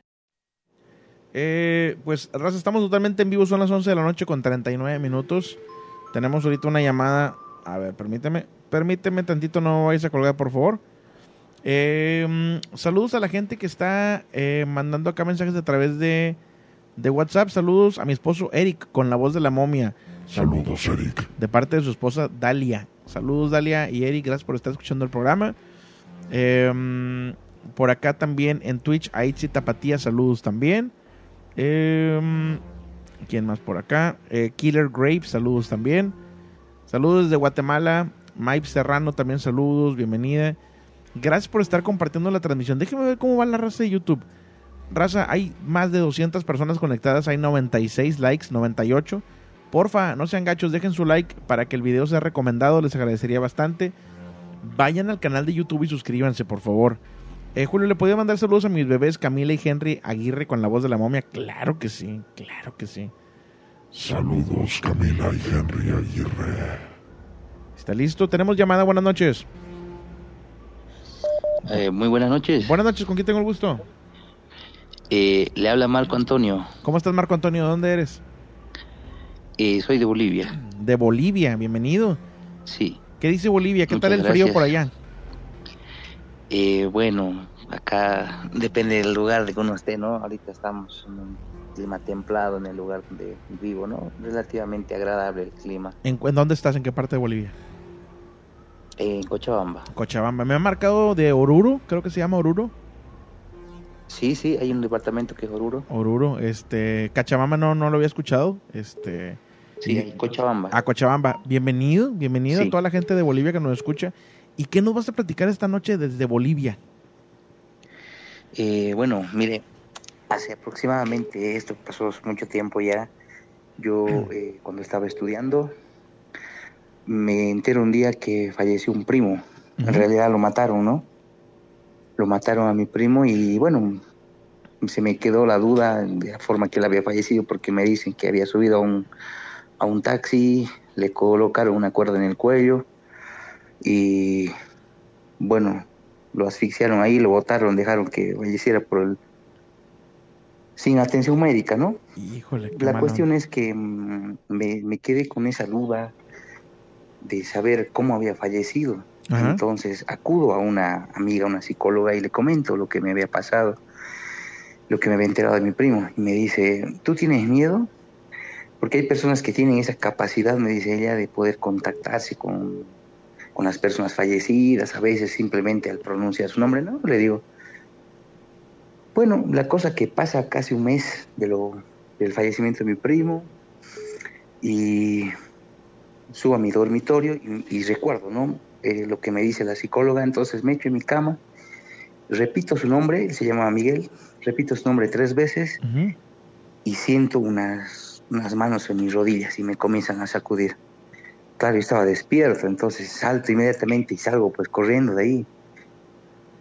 Eh, pues, Raza, estamos totalmente en vivo. Son las 11 de la noche con 39 minutos. Tenemos ahorita una llamada. A ver, permíteme. Permíteme tantito, no vayas a colgar, por favor. Eh, saludos a la gente que está eh, mandando acá mensajes a través de, de WhatsApp. Saludos a mi esposo Eric con la voz de la momia. Saludos, Eric. De parte de su esposa Dalia. Saludos, Dalia y Eric. Gracias por estar escuchando el programa. Eh, por acá también en Twitch, Aitzi Tapatía. Saludos también. Eh, ¿Quién más por acá? Eh, Killer Grape, saludos también. Saludos desde Guatemala. Mike Serrano, también saludos, bienvenida. Gracias por estar compartiendo la transmisión. Déjenme ver cómo va la raza de YouTube. Raza, hay más de 200 personas conectadas, hay 96 likes, 98. Porfa, no sean gachos, dejen su like para que el video sea recomendado, les agradecería bastante. Vayan al canal de YouTube y suscríbanse, por favor. Eh, Julio, ¿le podía mandar saludos a mis bebés Camila y Henry Aguirre con la voz de la momia? Claro que sí, claro que sí. Saludos, Camila y Henry Aguirre. ¿Está listo? Tenemos llamada, buenas noches. Eh, muy buenas noches. Buenas noches, ¿con quién tengo el gusto? Eh, le habla Marco Antonio. ¿Cómo estás, Marco Antonio? ¿Dónde eres? Eh, soy de Bolivia. De Bolivia, bienvenido. Sí. ¿Qué dice Bolivia? ¿Qué Muchas tal el frío por allá? Eh, bueno, acá depende del lugar de que uno esté, ¿no? Ahorita estamos en un clima templado en el lugar donde vivo, ¿no? Relativamente agradable el clima. ¿En, en dónde estás? ¿En qué parte de Bolivia? En Cochabamba. Cochabamba. Me ha marcado de Oruro, creo que se llama Oruro. Sí, sí, hay un departamento que es Oruro. Oruro, este, Cachabamba no, no lo había escuchado. Este, Sí, en Cochabamba. a Cochabamba. Bienvenido, bienvenido Sí. a toda la gente de Bolivia que nos escucha. ¿Y qué nos vas a platicar esta noche desde Bolivia? Eh, bueno, mire, hace aproximadamente, esto pasó mucho tiempo ya, yo eh, cuando estaba estudiando, me entero un día que falleció un primo. En realidad lo mataron, ¿no? Lo mataron a mi primo y bueno, se me quedó la duda de la forma que él había fallecido porque me dicen que había subido a un, a un taxi, le colocaron una cuerda en el cuello y bueno, lo asfixiaron ahí, lo botaron, dejaron que falleciera por el... sin atención médica, ¿no? Híjole, qué La cuestión es que mm, me, me quedé con esa duda de saber cómo había fallecido. Ajá. Entonces acudo a una amiga, una psicóloga, y le comento lo que me había pasado, lo que me había enterado de mi primo. Y me dice, ¿tú tienes miedo? Porque hay personas que tienen esa capacidad, me dice ella, de poder contactarse con, con las personas fallecidas, a veces simplemente al pronunciar su nombre. No, le digo, bueno, la cosa que pasa casi un mes de lo, del fallecimiento de mi primo y subo a mi dormitorio y, y recuerdo, ¿no? Eh, lo que me dice la psicóloga, entonces me echo en mi cama, repito su nombre, él se llamaba Miguel, repito su nombre tres veces y siento unas, unas manos en mis rodillas y me comienzan a sacudir. Estaba despierto, entonces salto inmediatamente y salgo pues corriendo de ahí.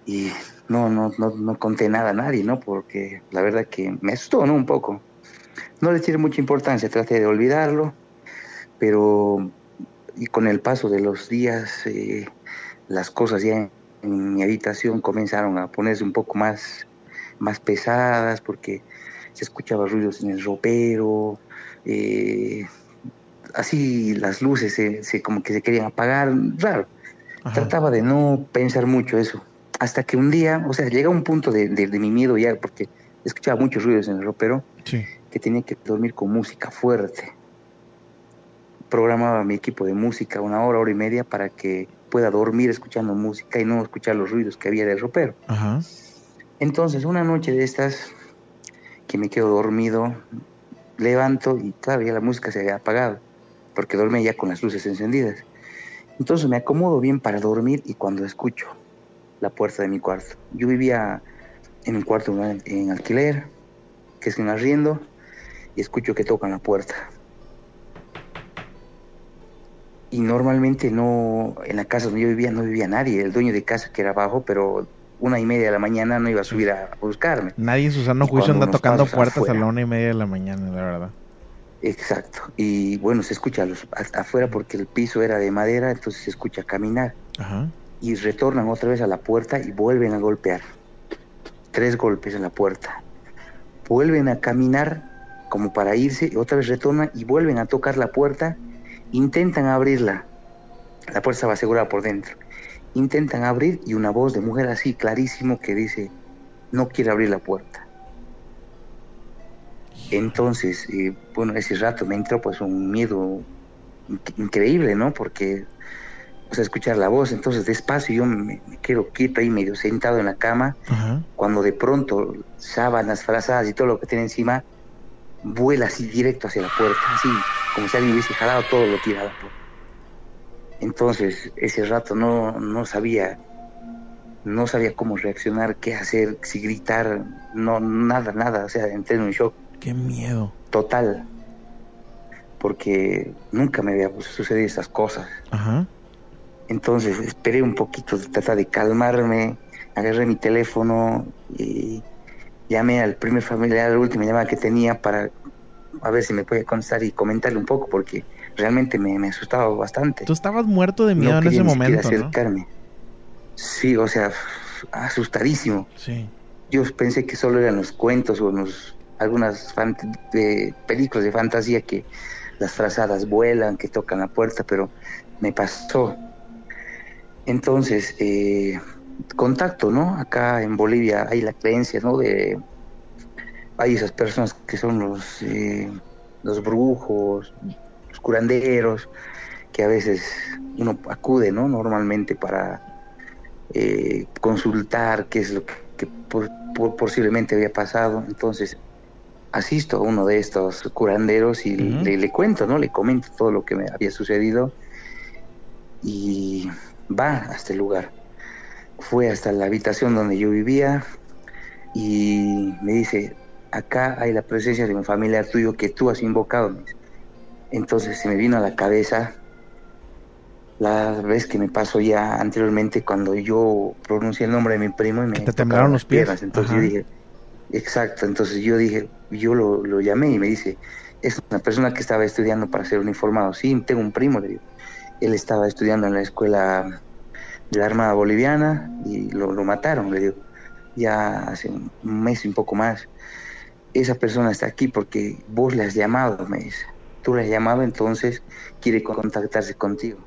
Y no, no, no, no conté nada a nadie, ¿no? Porque la verdad que me asustó, ¿no? Un poco. No le tiré mucha importancia, traté de olvidarlo, pero y con el paso de los días eh, las cosas ya en, en, mi habitación comenzaron a ponerse un poco más, más pesadas porque se escuchaba ruidos en el ropero, eh, así las luces se, se, como que se querían apagar, raro. Ajá. Trataba de no pensar mucho eso, hasta que un día, o sea, llega un punto de, de, de mi miedo ya, porque escuchaba muchos ruidos en el ropero, sí. que tenía que dormir con música fuerte programaba mi equipo de música una hora, hora y media para que pueda dormir escuchando música y no escuchar los ruidos que había del ropero. Ajá. Entonces, una noche de estas, que me quedo dormido, levanto y claro, ya la música se había apagado, porque dormía ya con las luces encendidas. Entonces me acomodo bien para dormir y cuando escucho la puerta de mi cuarto. Yo vivía en un cuarto en alquiler, que es un arriendo, y escucho que tocan la puerta y normalmente no, en la casa donde yo vivía no vivía nadie, el dueño de casa que era abajo, pero una y media de la mañana no iba a subir a buscarme. Nadie en su sano juicio anda tocando puertas afuera, a la una y media de la mañana, la verdad. Exacto, y bueno, se escucha los, afuera porque el piso era de madera, entonces se escucha caminar. Ajá. Y retornan otra vez a la puerta y vuelven a golpear. Tres golpes en la puerta. Vuelven a caminar como para irse, y otra vez retornan y vuelven a tocar la puerta Intentan abrirla. La puerta estaba asegurada por dentro. Intentan abrir y una voz de mujer así clarísimo que dice, no quiere abrir la puerta. Entonces, eh, bueno, ese rato me entró pues un miedo increíble, ¿no? Porque, o sea, escuchar la voz, entonces despacio yo me, me quedo quieto ahí medio sentado en la cama, cuando de pronto sábanas, frazadas y todo lo que tiene encima vuela así directo hacia la puerta, así como si alguien hubiese jalado todo lo tirado. Entonces, ese rato no, no sabía, no sabía cómo reaccionar, qué hacer, si gritar, no, nada, nada, o sea, entré en un shock. Qué miedo. Total. Porque nunca me había sucedido estas cosas. Ajá. Entonces, esperé un poquito, tratar de calmarme, agarré mi teléfono y llamé al primer familiar, la última llamada que tenía para a ver si me puede contestar y comentarle un poco porque realmente me, me asustaba bastante. Tú estabas muerto de miedo no en ese momento, acercarme. ¿no? Sí, o sea, asustadísimo. Sí. Yo pensé que solo eran los cuentos o los, algunas de películas de fantasía que las frazadas vuelan, que tocan la puerta, pero me pasó. Entonces, eh, contacto, ¿no? Acá en Bolivia hay la creencia, ¿no? De hay esas personas que son los eh, los brujos, los curanderos, que a veces uno acude, ¿no? Normalmente para eh, consultar qué es lo que, por posiblemente había pasado. Entonces asisto a uno de estos curanderos y uh -huh. le, le cuento, ¿no? Le comento todo lo que me había sucedido y va hasta el lugar fue hasta la habitación donde yo vivía y me dice, acá hay la presencia de un familiar tuyo que tú has invocado. Entonces se me vino a la cabeza la vez que me pasó ya anteriormente cuando yo pronuncié el nombre de mi primo y me te temblaron los pies. Piernas. Entonces Ajá. yo dije, exacto, entonces yo dije, yo lo, llamé y me dice, es una persona que estaba estudiando para ser uniformado. Sí, tengo un primo, le digo. Él estaba estudiando en la escuela de la Armada Boliviana y lo, lo, mataron, le digo, ya hace un mes y un poco más. Esa persona está aquí porque vos le has llamado, me dice. Tú le has llamado, entonces quiere contactarse contigo.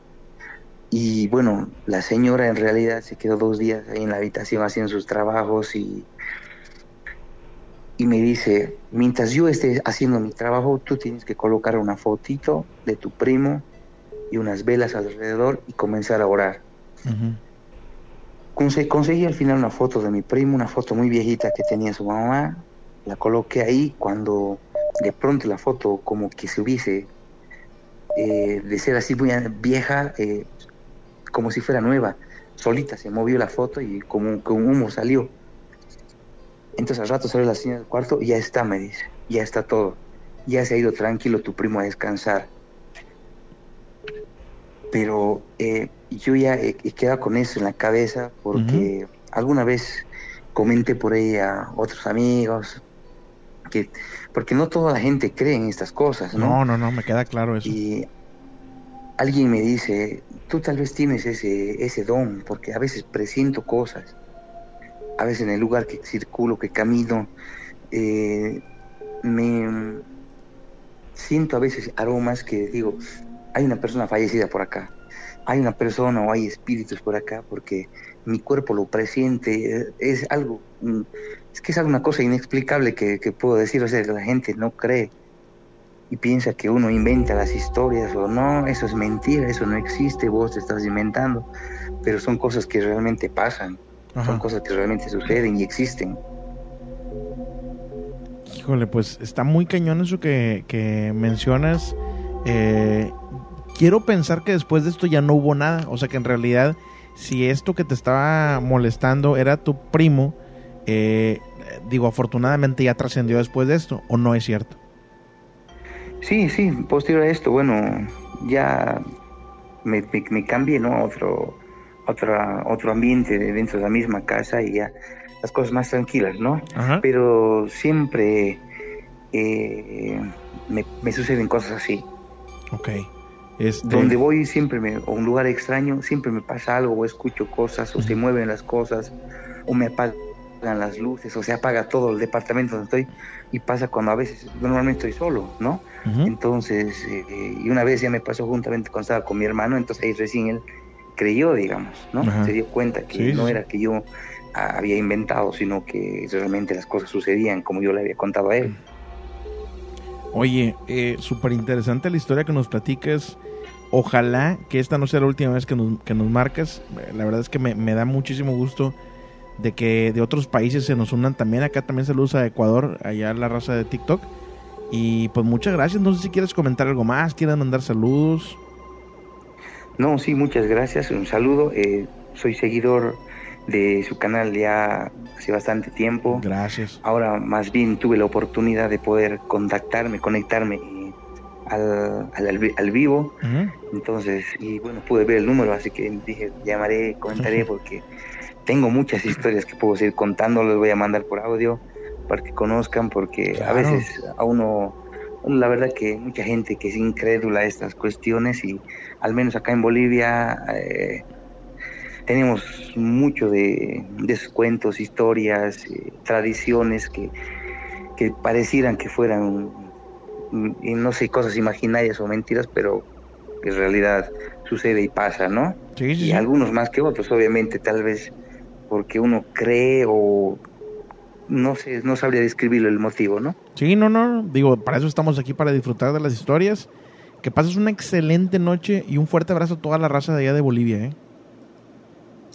Y bueno, la señora en realidad se quedó dos días ahí en la habitación haciendo sus trabajos y, y me dice, mientras yo esté haciendo mi trabajo, tú tienes que colocar una fotito de tu primo y unas velas alrededor y comenzar a orar. Uh -huh. Conse conseguí al final una foto de mi primo, una foto muy viejita que tenía su mamá. La coloqué ahí cuando de pronto la foto como que se hubiese, eh, de ser así muy vieja, eh, como si fuera nueva. Solita se movió la foto y como, como un humo salió. Entonces al rato sale la señora del cuarto y ya está, me dice, ya está todo. Ya se ha ido tranquilo tu primo a descansar. Pero eh, yo ya he, he quedado con eso en la cabeza porque alguna vez comenté por ahí a otros amigos, que, porque no toda la gente cree en estas cosas, ¿no? No, no, no, me queda claro eso. Y alguien me dice, tú tal vez tienes ese, ese don, porque a veces presiento cosas, a veces en el lugar que circulo, que camino, eh, me siento a veces aromas que digo, hay una persona fallecida por acá, hay una persona o hay espíritus por acá, porque mi cuerpo lo presiente, eh, es algo, mm, es que es alguna cosa inexplicable que, que puedo decir, o sea, la gente no cree y piensa que uno inventa las historias o no, eso es mentira, eso no existe, vos te estás inventando, pero son cosas que realmente pasan, son cosas que realmente suceden y existen. Híjole, pues está muy cañón eso que, que mencionas. Eh, quiero pensar que después de esto ya no hubo nada, o sea que en realidad si esto que te estaba molestando era tu primo, eh, digo, afortunadamente ya trascendió después de esto, o no es cierto. Sí, sí, posterior a esto, bueno, ya me, me, cambié, ¿no? A otro, otra, otro ambiente dentro de la misma casa y ya las cosas más tranquilas, ¿no? Pero siempre eh, me, me, suceden cosas así. Ok. Este... Donde voy siempre, me, o un lugar extraño, siempre me pasa algo, o escucho cosas, o se mueven las cosas, o me apagan las luces, o se apaga todo el departamento donde estoy, y pasa cuando a veces, normalmente estoy solo, ¿no? Entonces, eh, y una vez ya me pasó juntamente cuando estaba con mi hermano, entonces ahí recién él creyó, digamos, ¿no? Se dio cuenta que no era que yo había inventado, sino que realmente las cosas sucedían como yo le había contado a él. Oye, eh, súper interesante la historia que nos platicas. Ojalá que esta no sea la última vez que nos, que nos marcas. La verdad es que me, me, da muchísimo gusto de que de otros países se nos unan también. Acá también saludos a Ecuador, allá la raza de TikTok. Y pues muchas gracias. No sé si quieres comentar algo más, quieran mandar saludos. No, sí, muchas gracias. Un saludo. Eh, soy seguidor de su canal ya hace bastante tiempo. Gracias. Ahora más bien tuve la oportunidad de poder contactarme, conectarme al, al, al vivo. Entonces, y bueno, pude ver el número, así que dije, llamaré, comentaré porque tengo muchas historias que puedo seguir contando, les voy a mandar por audio para que conozcan, porque a veces a uno, la verdad que mucha gente que es incrédula a estas cuestiones y al menos acá en Bolivia eh, tenemos mucho de, descuentos, historias, eh, tradiciones que, que parecieran que fueran, mm, no sé, cosas imaginarias o mentiras, pero que en realidad sucede y pasa, ¿no? y algunos más que otros, obviamente, tal vez porque uno cree o no sé, no sabría describirlo el motivo, ¿no? Sí, no, no, digo, para eso estamos aquí, para disfrutar de las historias. Que pases una excelente noche y un fuerte abrazo a toda la raza de allá de Bolivia, ¿eh?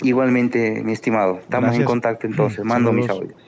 Igualmente, mi estimado. Estamos Gracias. en contacto entonces. Mando mis audios.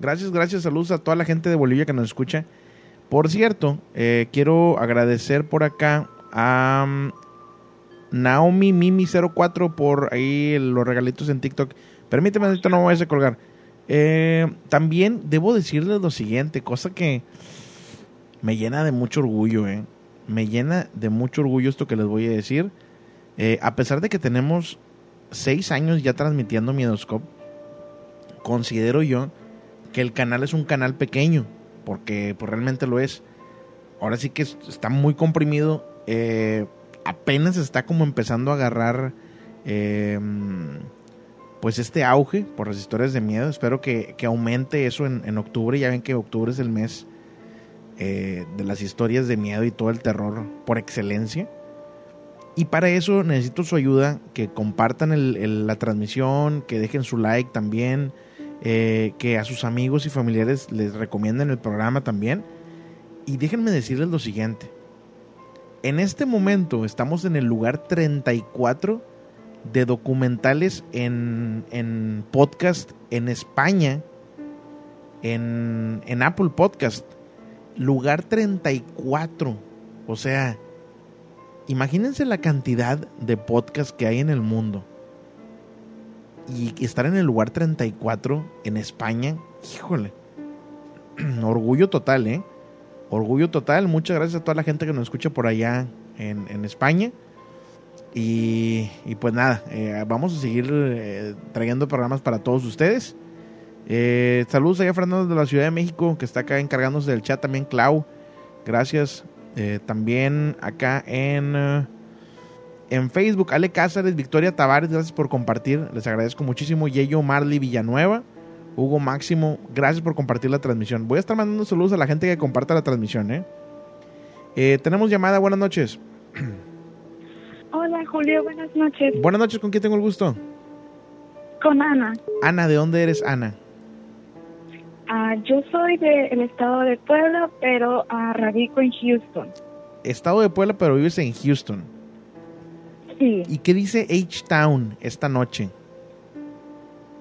Gracias, gracias, saludos a toda la gente de Bolivia que nos escucha. Por cierto, eh, quiero agradecer por acá a um, Naomi Mimi04 por ahí los regalitos en TikTok. Permíteme, ahorita no me voy a colgar. Eh, también debo decirles lo siguiente, cosa que me llena de mucho orgullo, eh. Me llena de mucho orgullo esto que les voy a decir. Eh, a pesar de que tenemos seis años ya transmitiendo Miedoscope, considero yo que el canal es un canal pequeño, porque pues, realmente lo es. Ahora sí que está muy comprimido, eh, apenas está como empezando a agarrar em, pues este auge por las historias de miedo. Espero que, aumente eso en, octubre. Ya ven que octubre es el mes eh, de las historias de miedo y todo el terror por excelencia. Y para eso necesito su ayuda, que compartan la transmisión, que dejen su like también, eh, que a sus amigos y familiares les recomienden el programa también. Y déjenme decirles lo siguiente. En este momento estamos en el lugar 34 de documentales en, en podcast en España, en, en Apple Podcast. Lugar 34. O sea, imagínense la cantidad de podcasts que hay en el mundo y estar en el lugar 34 en España, híjole, orgullo total, ¿eh? Orgullo total, muchas gracias a toda la gente que nos escucha por allá en, España. Y, pues nada, eh, vamos a seguir eh, trayendo programas para todos ustedes. Eh, saludos allá a Fernando de la Ciudad de México, que está acá encargándose del chat también, Clau. Gracias. también acá en en Facebook, Ale Cázares, Victoria Tavares, gracias por compartir. Les agradezco muchísimo. Yeyo Marley Villanueva, Hugo Máximo, gracias por compartir la transmisión. Voy a estar mandando saludos a la gente que comparta la transmisión. ¿eh? Eh, tenemos llamada, buenas noches. Hola Julio, buenas noches. Buenas noches, ¿con quién tengo el gusto? Con Ana. Ana, ¿de dónde eres Ana? Ah, yo soy del estado de Puebla, pero uh, radico en Houston. Estado de Puebla, pero vives en Houston. ¿Y qué dice H-Town esta noche?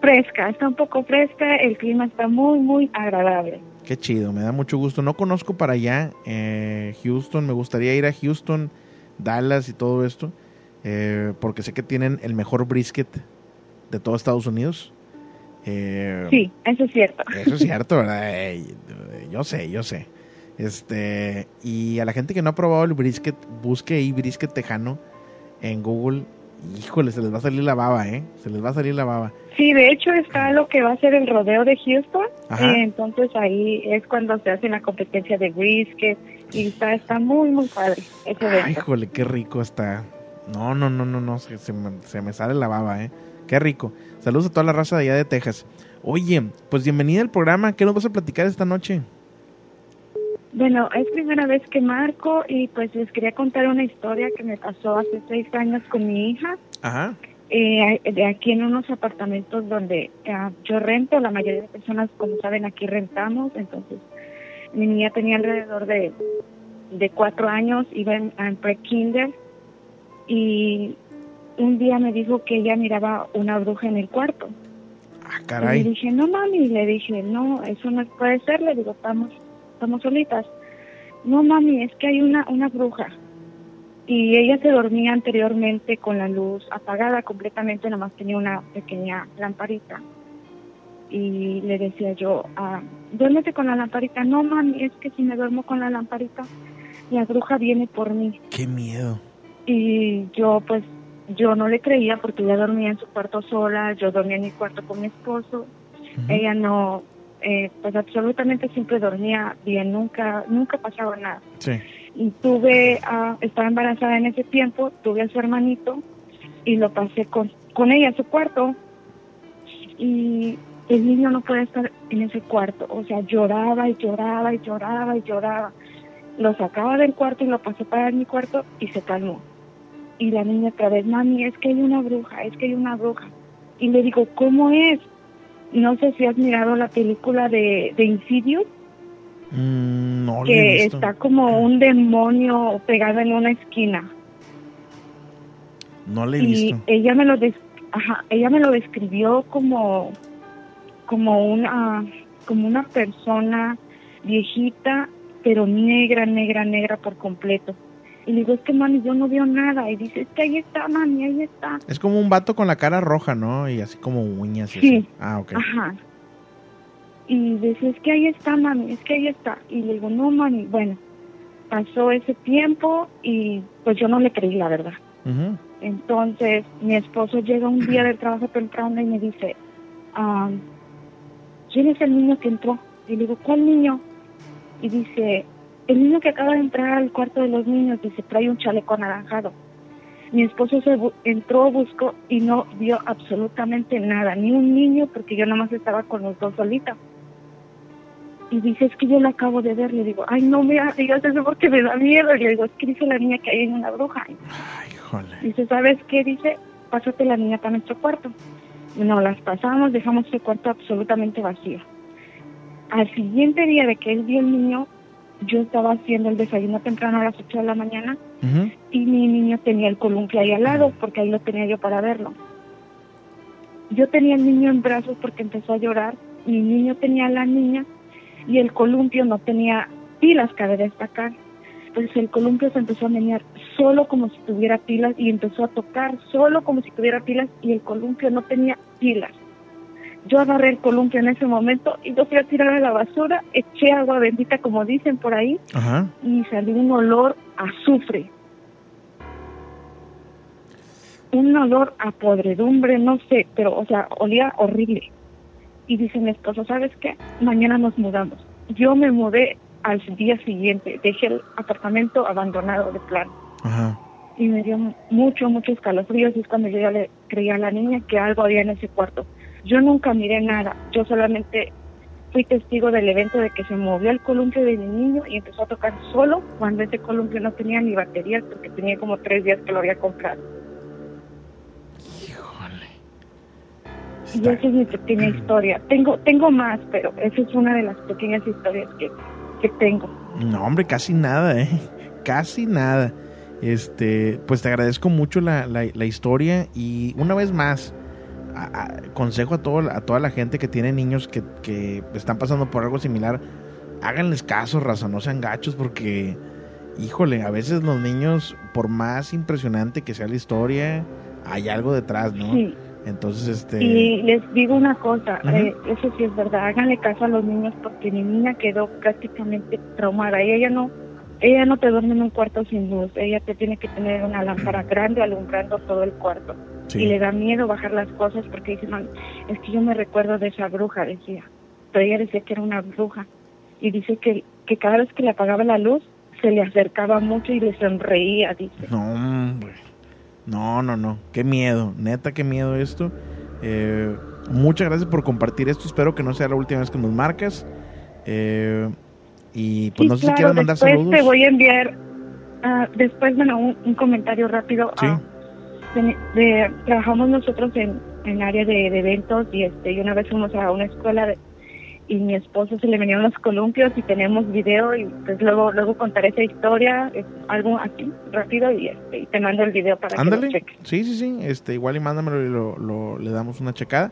Fresca, está un poco fresca, el clima está muy, muy agradable. Qué chido, me da mucho gusto. No conozco para allá eh, Houston, me gustaría ir a Houston, Dallas y todo esto, eh, porque sé que tienen el mejor brisket de todo Estados Unidos. Eh, sí, eso es cierto. Eso es cierto, ¿verdad? yo sé, yo sé. Este, y a la gente que no ha probado el brisket, busque ahí brisket tejano en Google, híjole, se les va a salir la baba, ¿eh? Se les va a salir la baba. Sí, de hecho está lo que va a ser el rodeo de Houston. Eh, entonces ahí es cuando se hace la competencia de brisket y está, está muy, muy padre. Ese híjole, qué rico está. No, no, no, no, no, se, me, se me sale la baba, ¿eh? Qué rico. Saludos a toda la raza de allá de Texas. Oye, pues bienvenida al programa. ¿Qué nos vas a platicar esta noche? Bueno, es primera vez que marco y pues les quería contar una historia que me pasó hace seis años con mi hija. Ajá. Eh, de aquí en unos apartamentos donde eh, yo rento, la mayoría de personas, como saben, aquí rentamos, entonces mi niña tenía alrededor de, de cuatro años, iba en, pre-kinder y un día me dijo que ella miraba una bruja en el cuarto. Ah, caray. Y le dije, no mami, le dije, no, eso no puede ser, le digo, estamos estamos solitas. No, mami, es que hay una, una bruja. Y ella se dormía anteriormente con la luz apagada completamente, nomás tenía una pequeña lamparita. Y le decía yo, ah, duérmete con la lamparita. No, mami, es que si me duermo con la lamparita, la bruja viene por mí. Qué miedo. Y yo, pues, yo no le creía porque ella dormía en su cuarto sola, yo dormía en mi cuarto con mi esposo. Ella no, eh, pues absolutamente siempre dormía bien, nunca nunca pasaba nada. Y tuve, estaba embarazada en ese tiempo, tuve a su hermanito y lo pasé con, con ella a su cuarto. Y el niño no puede estar en ese cuarto. O sea, lloraba y lloraba y lloraba y lloraba. Lo sacaba del cuarto y lo pasé para mi cuarto y se calmó. Y la niña otra vez, mami, es que hay una bruja, es que hay una bruja. Y le digo, ¿cómo es? No sé si has mirado la película de, de Insidious. Mm, no, que está como un demonio pegado en una esquina. No le he y visto. ella me lo Ajá, ella me lo describió como como una como una persona viejita pero negra negra negra por completo y le digo es que mami yo no veo nada y dice es que ahí está mami ahí está es como un vato con la cara roja no y así como uñas y sí. así. ah ok. Ajá. Y dice es que ahí está mami es que ahí está y le digo no mami bueno pasó ese tiempo y pues yo no le creí la verdad. Entonces mi esposo llega un día del trabajo temprano y me dice ah, ¿quién es el niño que entró? Y le digo, ¿cuál niño? Y dice, el niño que acaba de entrar al cuarto de los niños, dice, trae un chaleco anaranjado. Mi esposo se entró, buscó y no vio absolutamente nada, ni un niño, porque yo nada más estaba con los dos solitos. Y dice, es que yo lo acabo de ver. Le digo, ay, no me digas eso porque me da miedo. Y le digo, es que dice la niña que hay una bruja. Ay, jole. Dice, ¿sabes qué? Dice, pásate la niña para nuestro cuarto. No, las pasamos, dejamos el cuarto absolutamente vacío. Al siguiente día de que él vio el niño, yo estaba haciendo el desayuno temprano a las 8 de la mañana y mi niño tenía el columpio ahí al lado porque ahí lo tenía yo para verlo. Yo tenía el niño en brazos porque empezó a llorar, mi niño tenía a la niña y el columpio no tenía pilas, cabe destacar. Pues el columpio se empezó a menear solo como si tuviera pilas y empezó a tocar solo como si tuviera pilas y el columpio no tenía pilas. Yo agarré el columpio en ese momento y lo fui a tirar a la basura, eché agua bendita como dicen por ahí y salió un olor a azufre. Un olor a podredumbre, no sé, pero o sea, olía horrible. Y dice mi esposo, ¿sabes qué? Mañana nos mudamos. Yo me mudé al día siguiente, dejé el apartamento abandonado de plano. Y me dio mucho, mucho escalofríos y es cuando yo ya le creía a la niña que algo había en ese cuarto. Yo nunca miré nada, yo solamente fui testigo del evento de que se movió el columpio de mi niño y empezó a tocar solo cuando ese columpio no tenía ni baterías porque tenía como tres días que lo había comprado. Híjole. Y esa es mi pequeña historia. Tengo, tengo más, pero esa es una de las pequeñas historias que, que tengo. No, hombre, casi nada, ¿eh? Casi nada. Este, pues te agradezco mucho la, la, historia y una vez más, consejo a, todo, a toda la gente que tiene niños que, que están pasando por algo similar, háganles caso, raza, no sean gachos porque, híjole, a veces los niños, por más impresionante que sea la historia, hay algo detrás, ¿no? Sí. Entonces, este... Y les digo una cosa, eh, eso sí es verdad, háganle caso a los niños porque mi niña quedó prácticamente traumada y ella no ella no te duerme en un cuarto sin luz, ella te tiene que tener una lámpara grande alumbrando todo el cuarto. Y le da miedo bajar las cosas porque dice, no, es que yo me recuerdo de esa bruja, decía. Pero ella decía que era una bruja. Y dice que, que cada vez que le apagaba la luz, se le acercaba mucho y le sonreía, dice. No, No, no, no. Qué miedo. Neta, qué miedo esto. Eh, muchas gracias por compartir esto. Espero que no sea la última vez que nos marcas. Eh, y pues no sé si quieres mandar después saludos. te voy a enviar, ah, después, bueno, un, comentario rápido. Sí. De, trabajamos nosotros en, en área de, eventos y este y una vez fuimos a una escuela y mi esposo se le venían los columpios y tenemos video y pues luego luego contaré esa historia, es algo así, rápido y, este, y te mando el video para que lo cheques. Sí, sí, sí, este, igual y mándamelo y lo, lo, le damos una checada.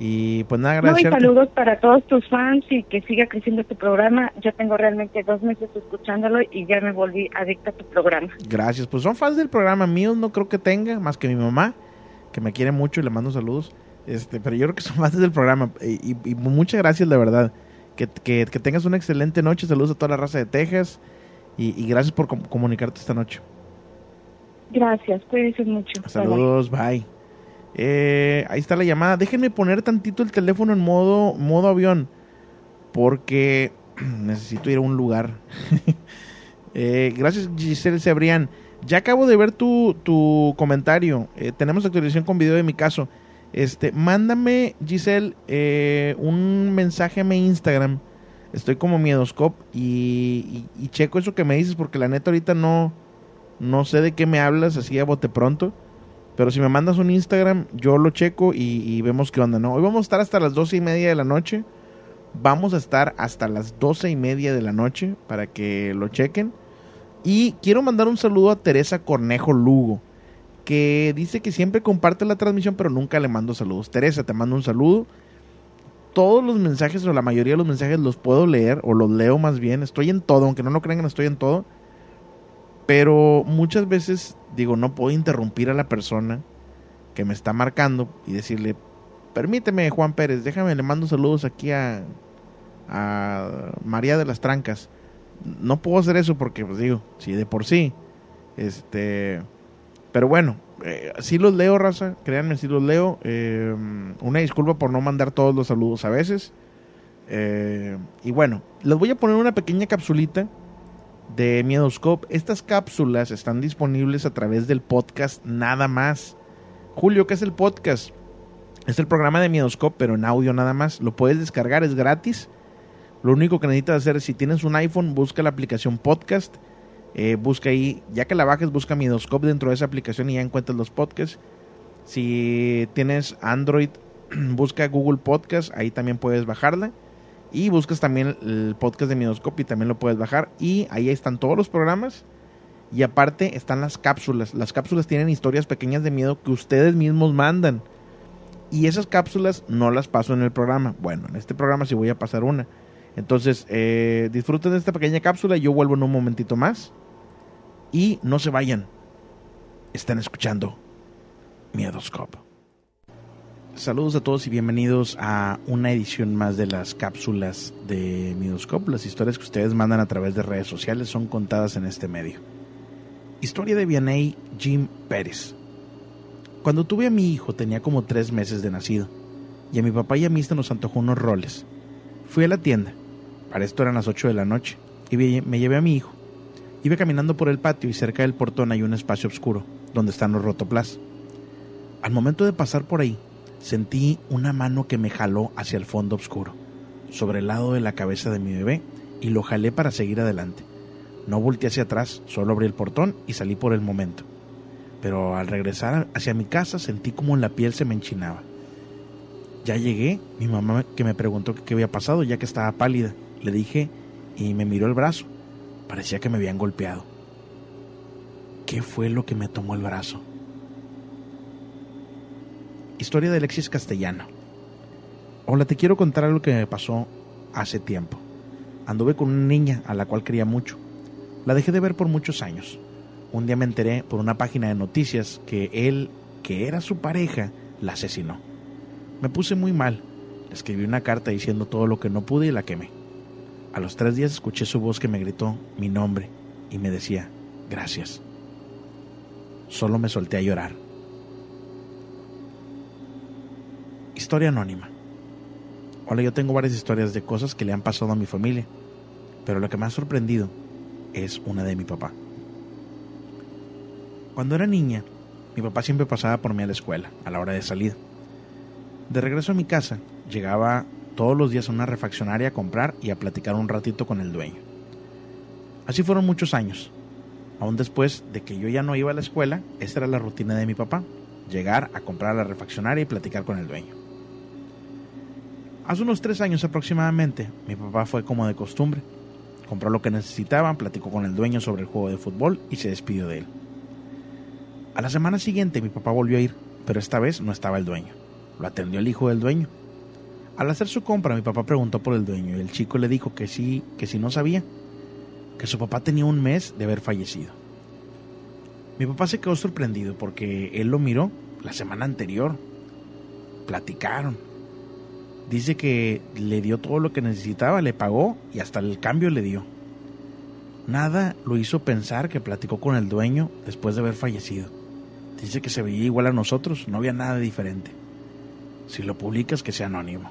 Y pues nada, No, gracias. saludos para todos tus fans y que siga creciendo este programa. Yo tengo realmente dos meses escuchándolo y ya me volví adicta a tu programa. Gracias, pues son fans del programa mío, no creo que tenga, más que mi mamá, que me quiere mucho y le mando saludos. Este, pero yo creo que son fans del programa y, y- y muchas gracias, de verdad. Que, que, que tengas una excelente noche, saludos a toda la raza de Texas y, y gracias por com- comunicarte esta noche. Gracias, cuídense mucho. Bye, bye. Saludos, bye. Eh, ahí está la llamada. Déjenme poner tantito el teléfono en modo, modo avión. Porque necesito ir a un lugar. Eh, gracias Giselle Cebrián. Ya acabo de ver tu, tu comentario. Eh, tenemos actualización con video de mi caso. Este, mándame, Giselle, eh, un mensaje a mi Instagram. Estoy como Miedoscop y, y, checo eso que me dices porque la neta ahorita no, no sé de qué me hablas así a bote pronto. Pero si me mandas un Instagram, yo lo checo y, vemos qué onda, ¿no? Hoy vamos a estar hasta las doce y media de la noche. Vamos a estar hasta las doce y media de la noche para que lo chequen. Y quiero mandar un saludo a Teresa Cornejo Lugo que dice que siempre comparte la transmisión, pero nunca le mando saludos. Teresa, te mando un saludo. Todos los mensajes, o la mayoría de los mensajes, los puedo leer, o los leo más bien. Estoy en todo, aunque no lo crean, estoy en todo. Pero muchas veces, digo, no puedo interrumpir a la persona que me está marcando y decirle, permíteme, Juan Pérez, déjame, le mando saludos aquí a, María de las Trancas. No puedo hacer eso porque, pues digo, si de por sí, este pero bueno, eh, sí los leo, raza. Créanme, sí los leo. Eh, una disculpa por no mandar todos los saludos a veces. Eh, y bueno, les voy a poner una pequeña capsulita de Miedoscope. Estas cápsulas están disponibles a través del podcast nada más. Julio, ¿qué es el podcast? Es el programa de Miedoscope, pero en audio nada más. Lo puedes descargar, es gratis. Lo único que necesitas hacer es si tienes un iPhone, busca la aplicación podcast eh, busca ahí, ya que la bajes, busca Midoscope dentro de esa aplicación y ya encuentras los podcasts. Si tienes Android, busca Google Podcast, ahí también puedes bajarla. Y buscas también el podcast de Midoscope y también lo puedes bajar. Y ahí están todos los programas. Y aparte están las cápsulas. Las cápsulas tienen historias pequeñas de miedo que ustedes mismos mandan. Y esas cápsulas no las paso en el programa. Bueno, en este programa sí voy a pasar una. Entonces, eh, disfruten de esta pequeña cápsula. Yo vuelvo en un momentito más. Y no se vayan. Están escuchando Miedoscope. Saludos a todos y bienvenidos a una edición más de las cápsulas de Miedoscope. Las historias que ustedes mandan a través de redes sociales son contadas en este medio. Historia de Vianney Jim Pérez. Cuando tuve a mi hijo tenía como tres meses de nacido y a mi papá y a mí se nos antojó unos roles. Fui a la tienda, para esto eran las 8 de la noche, y me llevé a mi hijo. Iba caminando por el patio y cerca del portón hay un espacio oscuro, donde están los rotoplas. Al momento de pasar por ahí, sentí una mano que me jaló hacia el fondo oscuro, sobre el lado de la cabeza de mi bebé, y lo jalé para seguir adelante. No volteé hacia atrás, solo abrí el portón y salí por el momento. Pero al regresar hacia mi casa sentí como la piel se me enchinaba. Ya llegué, mi mamá que me preguntó qué había pasado ya que estaba pálida. Le dije y me miró el brazo. Parecía que me habían golpeado. ¿Qué fue lo que me tomó el brazo? Historia de Alexis Castellano. Hola, te quiero contar algo que me pasó hace tiempo. Anduve con una niña a la cual quería mucho. La dejé de ver por muchos años. Un día me enteré por una página de noticias que él, que era su pareja, la asesinó. Me puse muy mal. Escribí una carta diciendo todo lo que no pude y la quemé. A los tres días escuché su voz que me gritó mi nombre y me decía, gracias. Solo me solté a llorar. Historia anónima. Hola, yo tengo varias historias de cosas que le han pasado a mi familia, pero lo que me ha sorprendido es una de mi papá. Cuando era niña, mi papá siempre pasaba por mí a la escuela, a la hora de salida. De regreso a mi casa, llegaba todos los días a una refaccionaria a comprar y a platicar un ratito con el dueño. Así fueron muchos años. Aún después de que yo ya no iba a la escuela, esta era la rutina de mi papá, llegar a comprar a la refaccionaria y platicar con el dueño. Hace unos tres años aproximadamente, mi papá fue como de costumbre. Compró lo que necesitaban, platicó con el dueño sobre el juego de fútbol y se despidió de él. A la semana siguiente mi papá volvió a ir, pero esta vez no estaba el dueño. Lo atendió el hijo del dueño, al hacer su compra, mi papá preguntó por el dueño y el chico le dijo que sí, que si no sabía, que su papá tenía un mes de haber fallecido. Mi papá se quedó sorprendido porque él lo miró la semana anterior. Platicaron. Dice que le dio todo lo que necesitaba, le pagó y hasta el cambio le dio. Nada lo hizo pensar que platicó con el dueño después de haber fallecido. Dice que se veía igual a nosotros, no había nada diferente. Si lo publicas, que sea anónimo.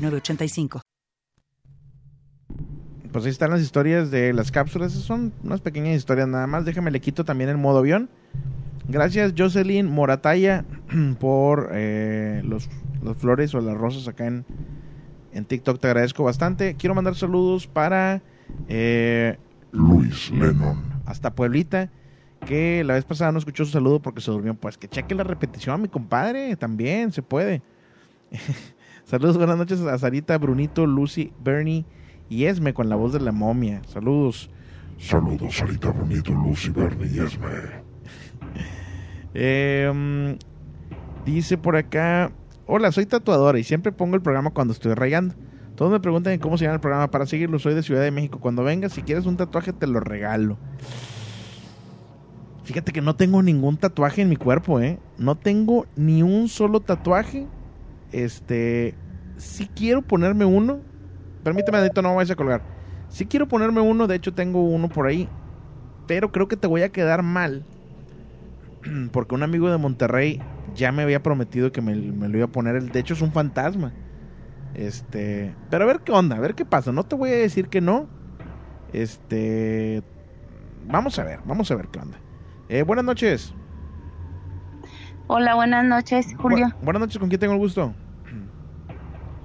985. Pues ahí están las historias de las cápsulas. Son unas pequeñas historias nada más. Déjame le quito también el modo avión. Gracias Jocelyn Morataya por eh, los, flores o las rosas acá en, en TikTok. Te agradezco bastante. Quiero mandar saludos para eh, Luis Lennon. Hasta Pueblita. Que la vez pasada no escuchó su saludo porque se durmió. Pues que cheque la repetición, mi compadre. También se puede. Saludos, buenas noches a Sarita, Brunito, Lucy, Bernie y Esme con la voz de la momia. Saludos. Saludos, Sarita, Brunito, Lucy, Bernie y Esme. Em, dice por acá, hola, soy tatuadora y siempre pongo el programa cuando estoy rayando. Todos me preguntan cómo se llama el programa. Para seguirlo, soy de Ciudad de México. Cuando vengas, si quieres un tatuaje, te lo regalo. Fíjate que no tengo ningún tatuaje en mi cuerpo, ¿eh? No tengo ni un solo tatuaje este, si quiero ponerme uno. Permíteme, Adito, no me vayas a colgar. Si quiero ponerme uno, de hecho tengo uno por ahí. Pero creo que te voy a quedar mal. Porque un amigo de Monterrey ya me había prometido que me, lo iba a poner. De hecho es un fantasma. Este, pero a ver qué onda, a ver qué pasa. No te voy a decir que no. Este, vamos a ver, vamos a ver qué onda. Eh, buenas noches. Hola, buenas noches, Julio. buenas noches, ¿con quién tengo el gusto?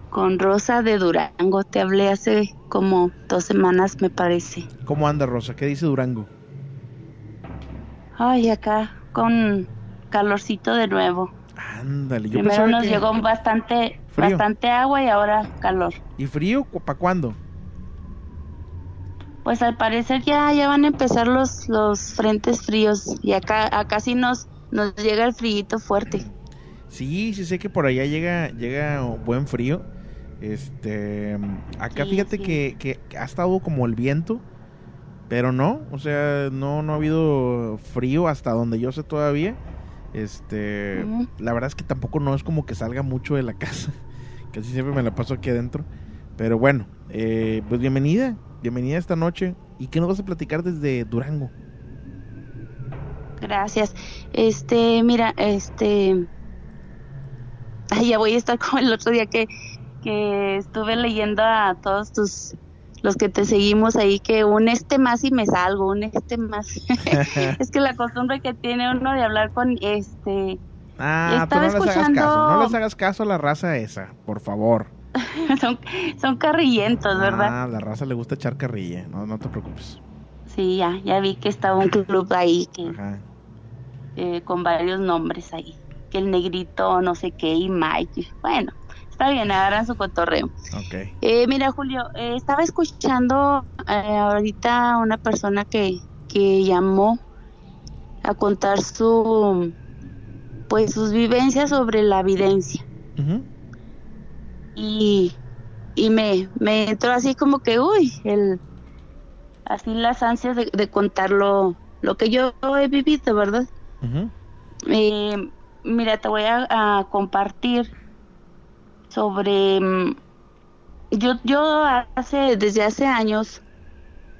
Con Rosa de Durango. Te hablé hace como dos semanas, me parece. ¿Cómo anda, Rosa? ¿Qué dice Durango? Ay, acá con calorcito de nuevo. Ándale, yo Primero nos llegó bastante, bastante agua y ahora calor. ¿Y frío? ¿Para cuándo? Pues al parecer ya, ya van a empezar los, los frentes fríos y acá, acá sí nos nos llega el frío fuerte. Sí, sí sé que por allá llega, llega buen frío. Este, acá fíjate Que, que, ha estado como el viento, pero no, o sea, no, no ha habido frío hasta donde yo sé todavía. Este, la verdad es que tampoco no es como que salga mucho de la casa. Casi siempre me la paso aquí adentro. Pero bueno, eh, pues bienvenida, bienvenida esta noche. ¿Y qué nos vas a platicar desde Durango? Gracias. Este, mira, este, ay, ya voy a estar como el otro día que, que estuve leyendo a todos tus los que te seguimos ahí que un este más y me salgo, un este más. es que la costumbre que tiene uno de hablar con este Ah, pero no les hagas caso, no les hagas caso a la raza esa, por favor. son, son carrillentos, ¿verdad? Ah, la raza le gusta echar carrilla, no, no te preocupes. Sí, ya, ya vi que estaba un club ahí que, eh, con varios nombres ahí. Que el negrito, no sé qué, y Mike. Bueno, está bien, agarran su cotorreo. Okay. Eh, mira, Julio, eh, estaba escuchando ahorita una persona que, que llamó a contar su pues sus vivencias sobre la evidencia. Y, y me, me entró así como que, uy, el, así las ansias de, de contar lo, que yo he vivido, ¿verdad? eh, mira, te voy a, compartir sobre mm, yo, yo hace, desde hace años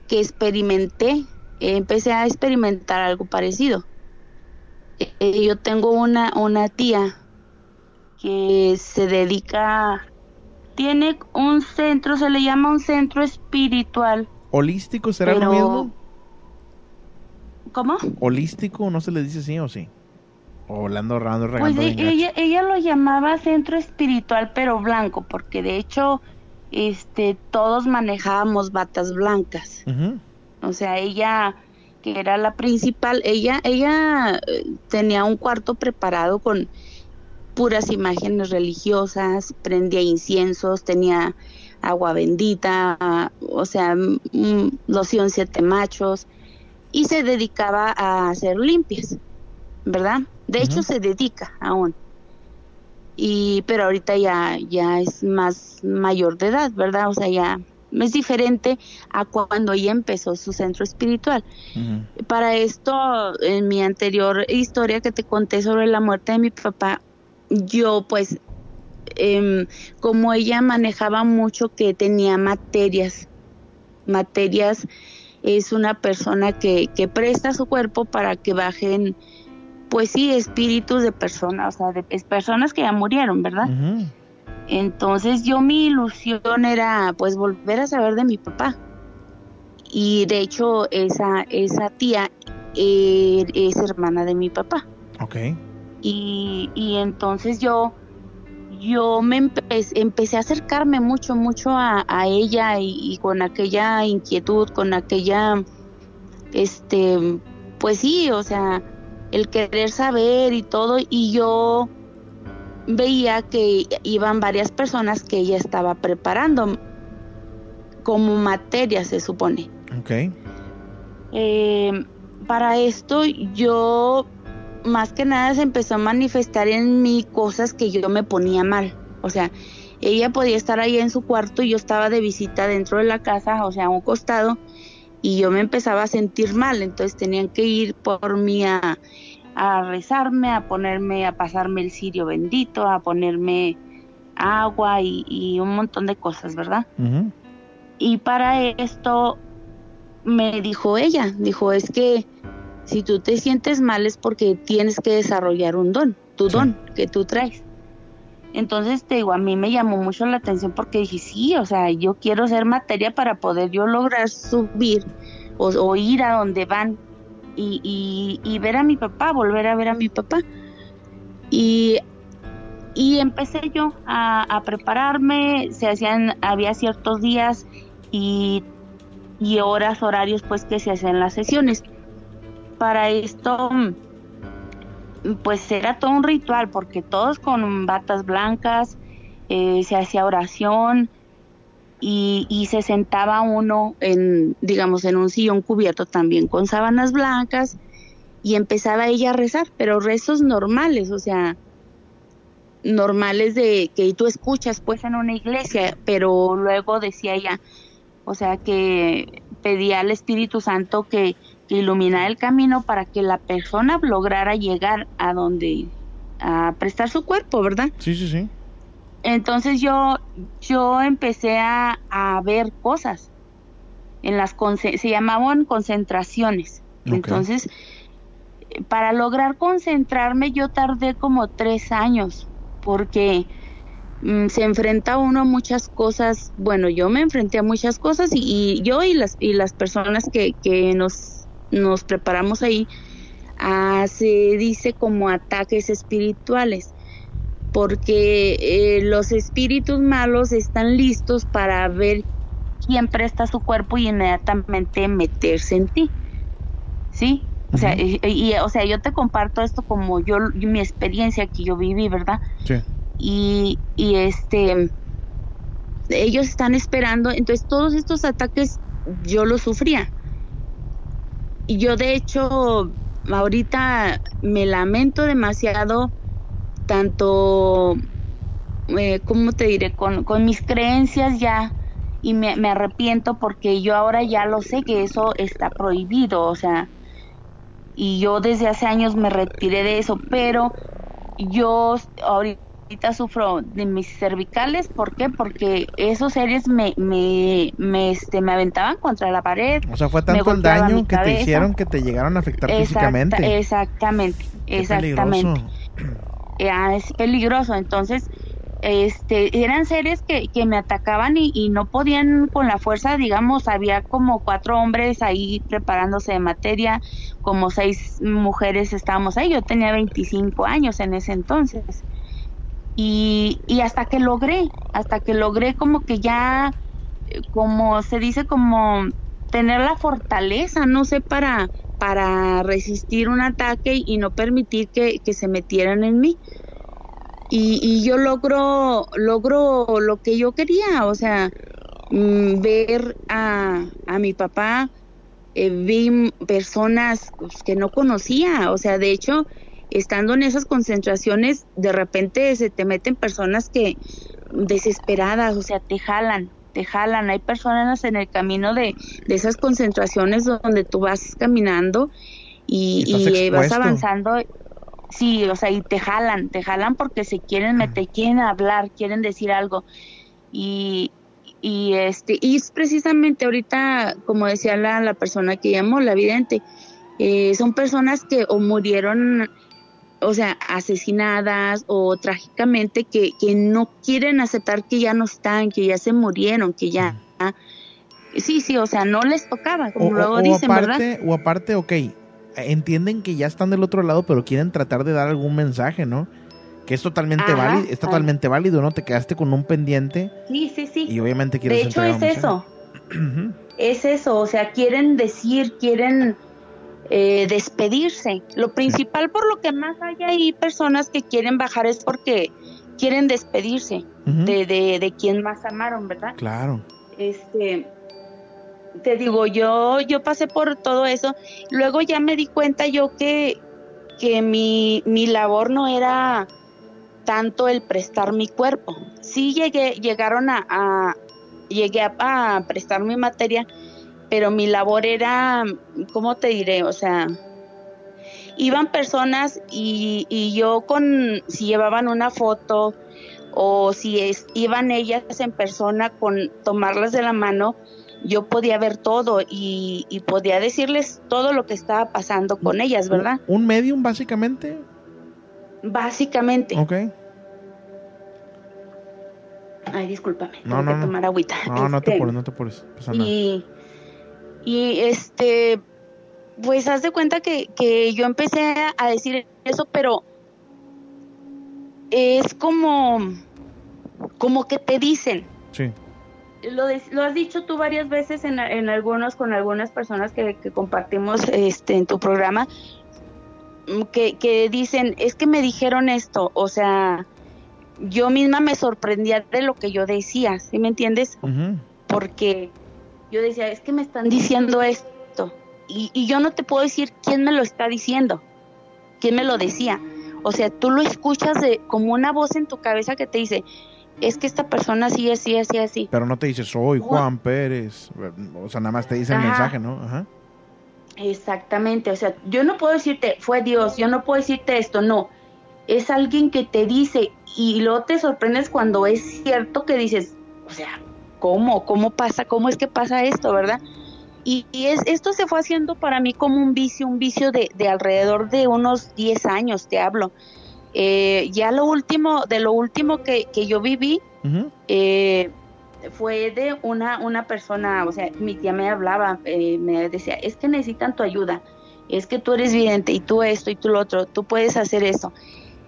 que experimenté, empecé a experimentar algo parecido. Eh, yo tengo una, una tía que se dedica, tiene un centro, se le llama un centro espiritual. ¿Holístico será lo mismo? ¿Cómo? ¿Holístico? ¿No se le dice así o sí? O ando, Pues ella, ella lo llamaba centro espiritual, pero blanco, porque de hecho este, todos manejábamos batas blancas. O sea, ella, que era la principal, ella, ella eh, tenía un cuarto preparado con puras imágenes religiosas, prendía inciensos, tenía agua bendita, o sea, loción siete machos, y se dedicaba a hacer limpias, ¿verdad? De hecho, se dedica aún y pero ahorita ya ya es más mayor de edad, ¿verdad? O sea, ya es diferente a cuando ella empezó su centro espiritual. Para esto, en mi anterior historia que te conté sobre la muerte de mi papá, yo pues, em, como ella manejaba mucho que tenía materias, materias es una persona que, que presta su cuerpo para que bajen pues sí, espíritus de personas, o sea, de personas que ya murieron, ¿verdad? Entonces yo mi ilusión era pues volver a saber de mi papá. Y de hecho esa, esa tía eh, es hermana de mi papá. Ok. Y, y entonces yo, yo me empecé a acercarme mucho, mucho a, a ella y, y, con aquella inquietud, con aquella, este, pues sí, o sea, el querer saber y todo, y yo veía que iban varias personas que ella estaba preparando como materia, se supone. Ok. Eh, para esto yo, más que nada, se empezó a manifestar en mí cosas que yo me ponía mal. O sea, ella podía estar ahí en su cuarto y yo estaba de visita dentro de la casa, o sea, a un costado, y yo me empezaba a sentir mal, entonces tenían que ir por mí a, rezarme, a ponerme, a pasarme el cirio bendito, a ponerme agua y, un montón de cosas, ¿verdad? Y para esto me dijo ella, dijo, es que si tú te sientes mal es porque tienes que desarrollar un don, tu don que tú traes. Entonces, te digo, a mí me llamó mucho la atención porque dije, sí, o sea, yo quiero ser materia para poder yo lograr subir o, ir a donde van y, y, ver a mi papá, volver a ver a mi papá. Y, y empecé yo a, a, prepararme, se hacían, había ciertos días y, y horas, horarios pues que se hacían las sesiones. Para esto pues era todo un ritual porque todos con batas blancas, eh, se hacía oración y, y, se sentaba uno en, digamos, en un sillón cubierto también con sábanas blancas y empezaba ella a rezar, pero rezos normales, o sea, normales de que tú escuchas pues en una iglesia, pero luego decía ella, o sea, que pedía al Espíritu Santo que iluminar el camino para que la persona lograra llegar a donde a prestar su cuerpo, ¿verdad? Sí, sí, sí. Entonces yo yo empecé a, a ver cosas en las se llamaban concentraciones. Entonces para lograr concentrarme yo tardé como tres años porque mm, se enfrenta uno a muchas cosas. Bueno, yo me enfrenté a muchas cosas y, y yo y las y las personas que, que nos nos preparamos ahí, a, se dice como ataques espirituales, porque eh, los espíritus malos están listos para ver quién presta su cuerpo y inmediatamente meterse en ti. ¿Sí? O sea, y, o sea, yo te comparto esto como yo mi experiencia que yo viví, ¿verdad? Sí. Y, y este ellos están esperando, entonces todos estos ataques yo los sufría y yo de hecho ahorita me lamento demasiado tanto, eh, ¿cómo te diré? Con, con mis creencias ya y me, me, arrepiento porque yo ahora ya lo sé que eso está prohibido, o sea, y yo desde hace años me retiré de eso, pero yo ahorita ahorita sufro de mis cervicales, ¿por qué? Porque esos seres me, me, me, este, me aventaban contra la pared. O sea, fue tanto el daño que te hicieron que te llegaron a afectar físicamente. Exactamente, exactamente. es peligroso, entonces este, eran seres que, que me atacaban y, y, no podían con la fuerza, digamos, había como cuatro hombres ahí preparándose de materia, como seis mujeres estábamos ahí, yo tenía 25 años en ese entonces. Y, y hasta que logré, hasta que logré como que ya, como se dice, como tener la fortaleza, no sé, para, para resistir un ataque y no permitir que, que se metieran en mí. Y, y yo logro, logro lo que yo quería, o sea, mm, ver a, a mi papá, eh, vi personas pues, que no conocía, o sea, de hecho, estando en esas concentraciones, de repente se te meten personas que desesperadas, o sea, te jalan, te jalan. Hay personas en el camino de, de esas concentraciones donde tú vas caminando y, y vas avanzando Sí, o sea, y te jalan, te jalan porque se quieren meter, quieren hablar, quieren decir algo. Y, y este, y es precisamente ahorita, como decía la, la persona que llamó, la vidente, eh, son personas que o murieron, o sea, asesinadas o trágicamente que, que no quieren aceptar que ya no están, que ya se murieron, que ya... Sí, sí, o sea, no les tocaba, como luego dicen, ¿verdad? O aparte, ok, entienden que ya están del otro lado, pero quieren tratar de dar algún mensaje, ¿no? Que es totalmente válido, es totalmente válido, ¿no? Te quedaste con un pendiente. Sí, sí, sí. Y obviamente quieres De hecho es eso. es eso, o sea, quieren decir, quieren eh, despedirse. Lo principal por lo que más hay ahí personas que quieren bajar es porque quieren despedirse de, de, de quien más amaron, ¿verdad? Claro. Este, te digo, yo, yo pasé por todo eso. Luego ya me di cuenta yo que, que mi, mi labor no era tanto el prestar mi cuerpo. Sí llegué, llegaron a, a llegué a, prestar mi materia, pero mi labor era, ¿cómo te diré? O sea, iban personas y, y yo con, si llevaban una foto o si es, iban ellas en persona con tomarlas de la mano, yo podía ver todo y, podía decirles todo lo que estaba pasando con ellas, ¿verdad? ¿Un medium básicamente? Básicamente. Ok. Ay, discúlpame, no, tengo no, que tomar agüita. No, no te este, apures, no te apures. Y, y este, pues haz de cuenta que, que yo empecé a decir eso, pero es como, como que te dicen. Sí lo, lo, has dicho tú varias veces en, en algunos, con algunas personas que, compartimos este, en tu programa, mm, que, que, dicen, es que me dijeron esto, o sea, yo misma me sorprendía de lo que yo decía, ¿sí me entiendes? Porque yo decía, es que me están diciendo esto, y, y yo no te puedo decir quién me lo está diciendo, quién me lo decía. O sea, tú lo escuchas de, como una voz en tu cabeza que te dice, es que esta persona sí, así, así, así. Pero no te dice, soy Juan Pérez. O sea, nada más te dice el mensaje, ¿no? Ajá. Exactamente. O sea, yo no puedo decirte, fue Dios, yo no puedo decirte esto, no. Es alguien que te dice y luego te sorprendes cuando es cierto que dices, o sea, ¿cómo? ¿Cómo pasa? ¿Cómo es que pasa esto, verdad? Y, es, esto se fue haciendo para mí como un vicio, un vicio de, de alrededor de unos 10 años, te hablo. Eh, ya lo último, de lo último que, que yo viví, eh, fue de una, una persona, o sea, mi tía me hablaba, eh, me decía, es que necesitan tu ayuda, es que tú eres vidente y tú esto y tú lo otro, tú puedes hacer eso.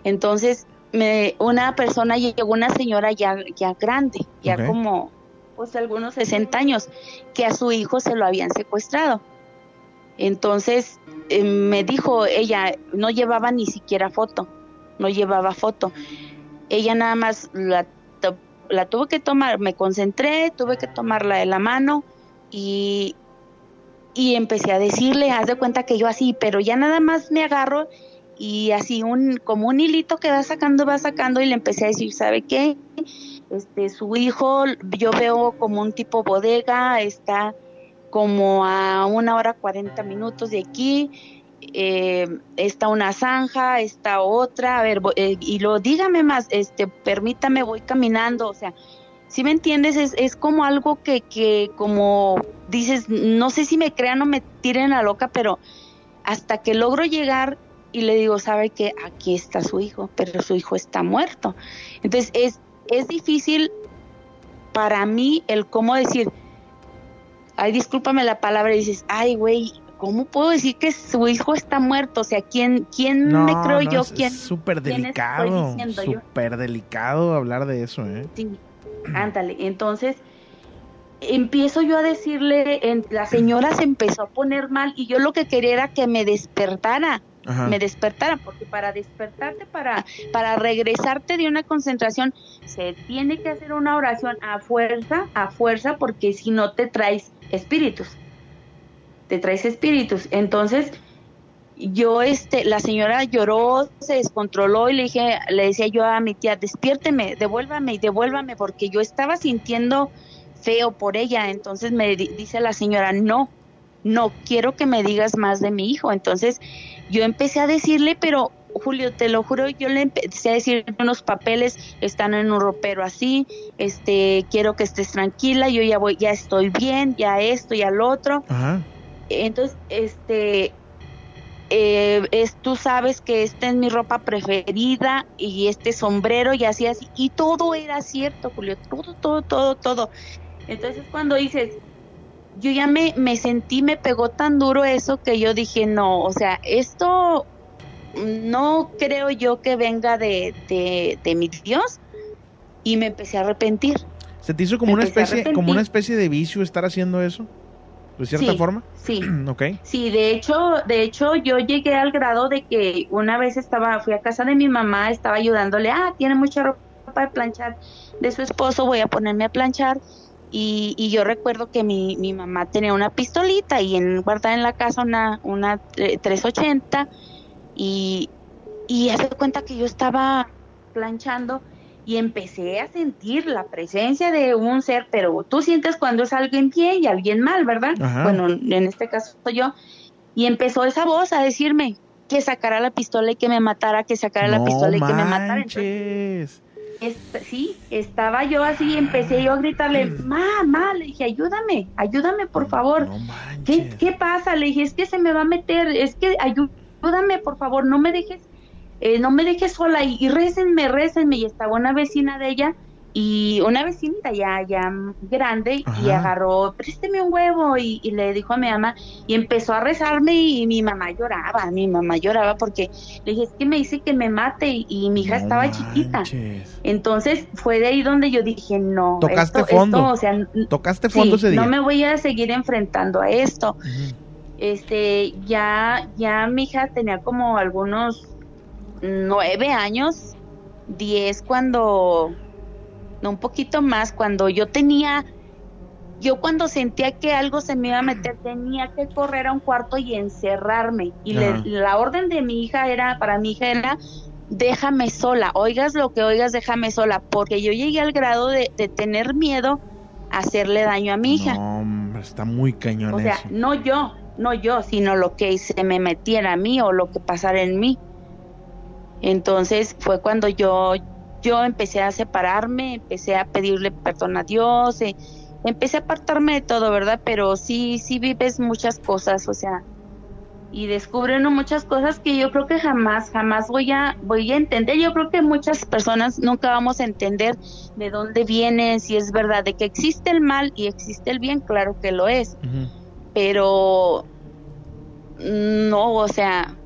Entonces, me, una persona llegó, una señora ya, ya grande, ya como, pues algunos 60 años, que a su hijo se lo habían secuestrado. Entonces, me dijo, ella no llevaba ni siquiera foto no llevaba foto. Ella nada más la, la tuve que tomar, me concentré, tuve que tomarla de la mano y, y empecé a decirle, haz de cuenta que yo así, pero ya nada más me agarro y así un como un hilito que va sacando, va sacando y le empecé a decir, ¿sabe qué? Este, su hijo, yo veo como un tipo bodega, está como a una hora cuarenta minutos de aquí, eh, está una zanja, está otra, a ver, eh, y lo dígame más, este, permítame, voy caminando, o sea, si me entiendes, es, es como algo que, que como dices, no sé si me crean o me tiren la loca, pero hasta que logro llegar y le digo, sabe que aquí está su hijo, pero su hijo está muerto. Entonces es, es difícil para mí el cómo decir, ay, discúlpame la palabra, y dices, ay, güey, ¿cómo puedo decir que su hijo está muerto? O sea, ¿quién, quién me creo yo? ¿Quién, es súper delicado, súper delicado hablar de eso, ¿eh? Sí, ándale. Entonces, empiezo yo a decirle, la señora se empezó a poner mal y yo lo que quería era que me despertara. Me despertara, porque para despertarte, para, para regresarte de una concentración, se tiene que hacer una oración a fuerza, a fuerza, porque si no te traes espíritus, te traes espíritus. Entonces, yo, este, la señora lloró, se descontroló y le dije, le decía yo a mi tía, despiérteme, devuélvame y devuélvame, porque yo estaba sintiendo feo por ella. Entonces me dice la señora, no, no quiero que me digas más de mi hijo. Entonces yo empecé a decirle, pero Julio, te lo juro, yo le empecé a decir unos papeles están en un ropero así, este, quiero que estés tranquila, yo ya voy, ya estoy bien, ya esto, ya lo otro. Entonces, este, eh, es, tú sabes que esta es mi ropa preferida y este sombrero y así, así, y todo era cierto, Julio, todo, todo, todo, todo. Entonces cuando dices, yo ya me, me sentí, me pegó tan duro eso que yo dije, no, o sea, esto no creo yo que venga de, de, mi Dios y me empecé a arrepentir. ¿Se te hizo como una especie, como una especie de vicio estar haciendo eso? ¿De cierta forma? Sí. ok. Sí, de hecho, de hecho, yo llegué al grado de que una vez estaba, fui a casa de mi mamá, estaba ayudándole, ah, tiene mucha ropa de planchar de su esposo, voy a ponerme a planchar y, y, yo recuerdo que mi, mi mamá tenía una pistolita y en, guardada en la casa una, una 380 y, y hace cuenta que yo estaba planchando y empecé a sentir la presencia de un ser, pero tú sientes cuando es alguien bien y alguien mal, ¿verdad? Bueno, en este caso soy yo. Y empezó esa voz a decirme que sacara la pistola y que me matara, que sacara la pistola y que me matara. Entonces, sí, estaba yo así y empecé yo a gritarle, mamá, le dije, ayúdame, ayúdame por favor. ¿Qué, ¿Qué, pasa? Le dije, es que se me va a meter, es que ayúdame por favor, no me dejes, eh, no me dejes sola y, y récenme, récenme. Y estaba una vecina de ella y una vecinita ya, ya grande y agarró, présteme un huevo y, le dijo a mi mamá y empezó a rezarme y, mi mamá lloraba, mi mamá lloraba porque le dije, es que me dice que me mate y, mi hija estaba chiquita. Entonces fue de ahí donde yo dije, no, tocaste fondo, o sea, tocaste fondo ese día. No me voy a seguir enfrentando a esto. Este, ya, ya mi hija tenía como algunos nueve años, diez cuando no un poquito más, cuando yo tenía, yo cuando sentía que algo se me iba a meter, tenía que correr a un cuarto y encerrarme. Y la orden de mi hija era, para mi hija era, déjame sola, oigas lo que oigas, déjame sola, porque yo llegué al grado de, tener miedo a hacerle daño a mi hija. No, está muy cañón. O sea, no yo, no yo, sino lo que se me metiera a mí o lo que pasara en mí. Entonces fue cuando yo yo empecé a separarme, empecé a pedirle perdón a Dios, eh, empecé a apartarme de todo, ¿verdad? Pero sí, sí vives muchas cosas, o sea, y descubre uno muchas cosas que yo creo que jamás, jamás voy a, voy a entender. Yo creo que muchas personas nunca vamos a entender de dónde viene, si es verdad, de que existe el mal y existe el bien, claro que lo es. Pero no, o sea,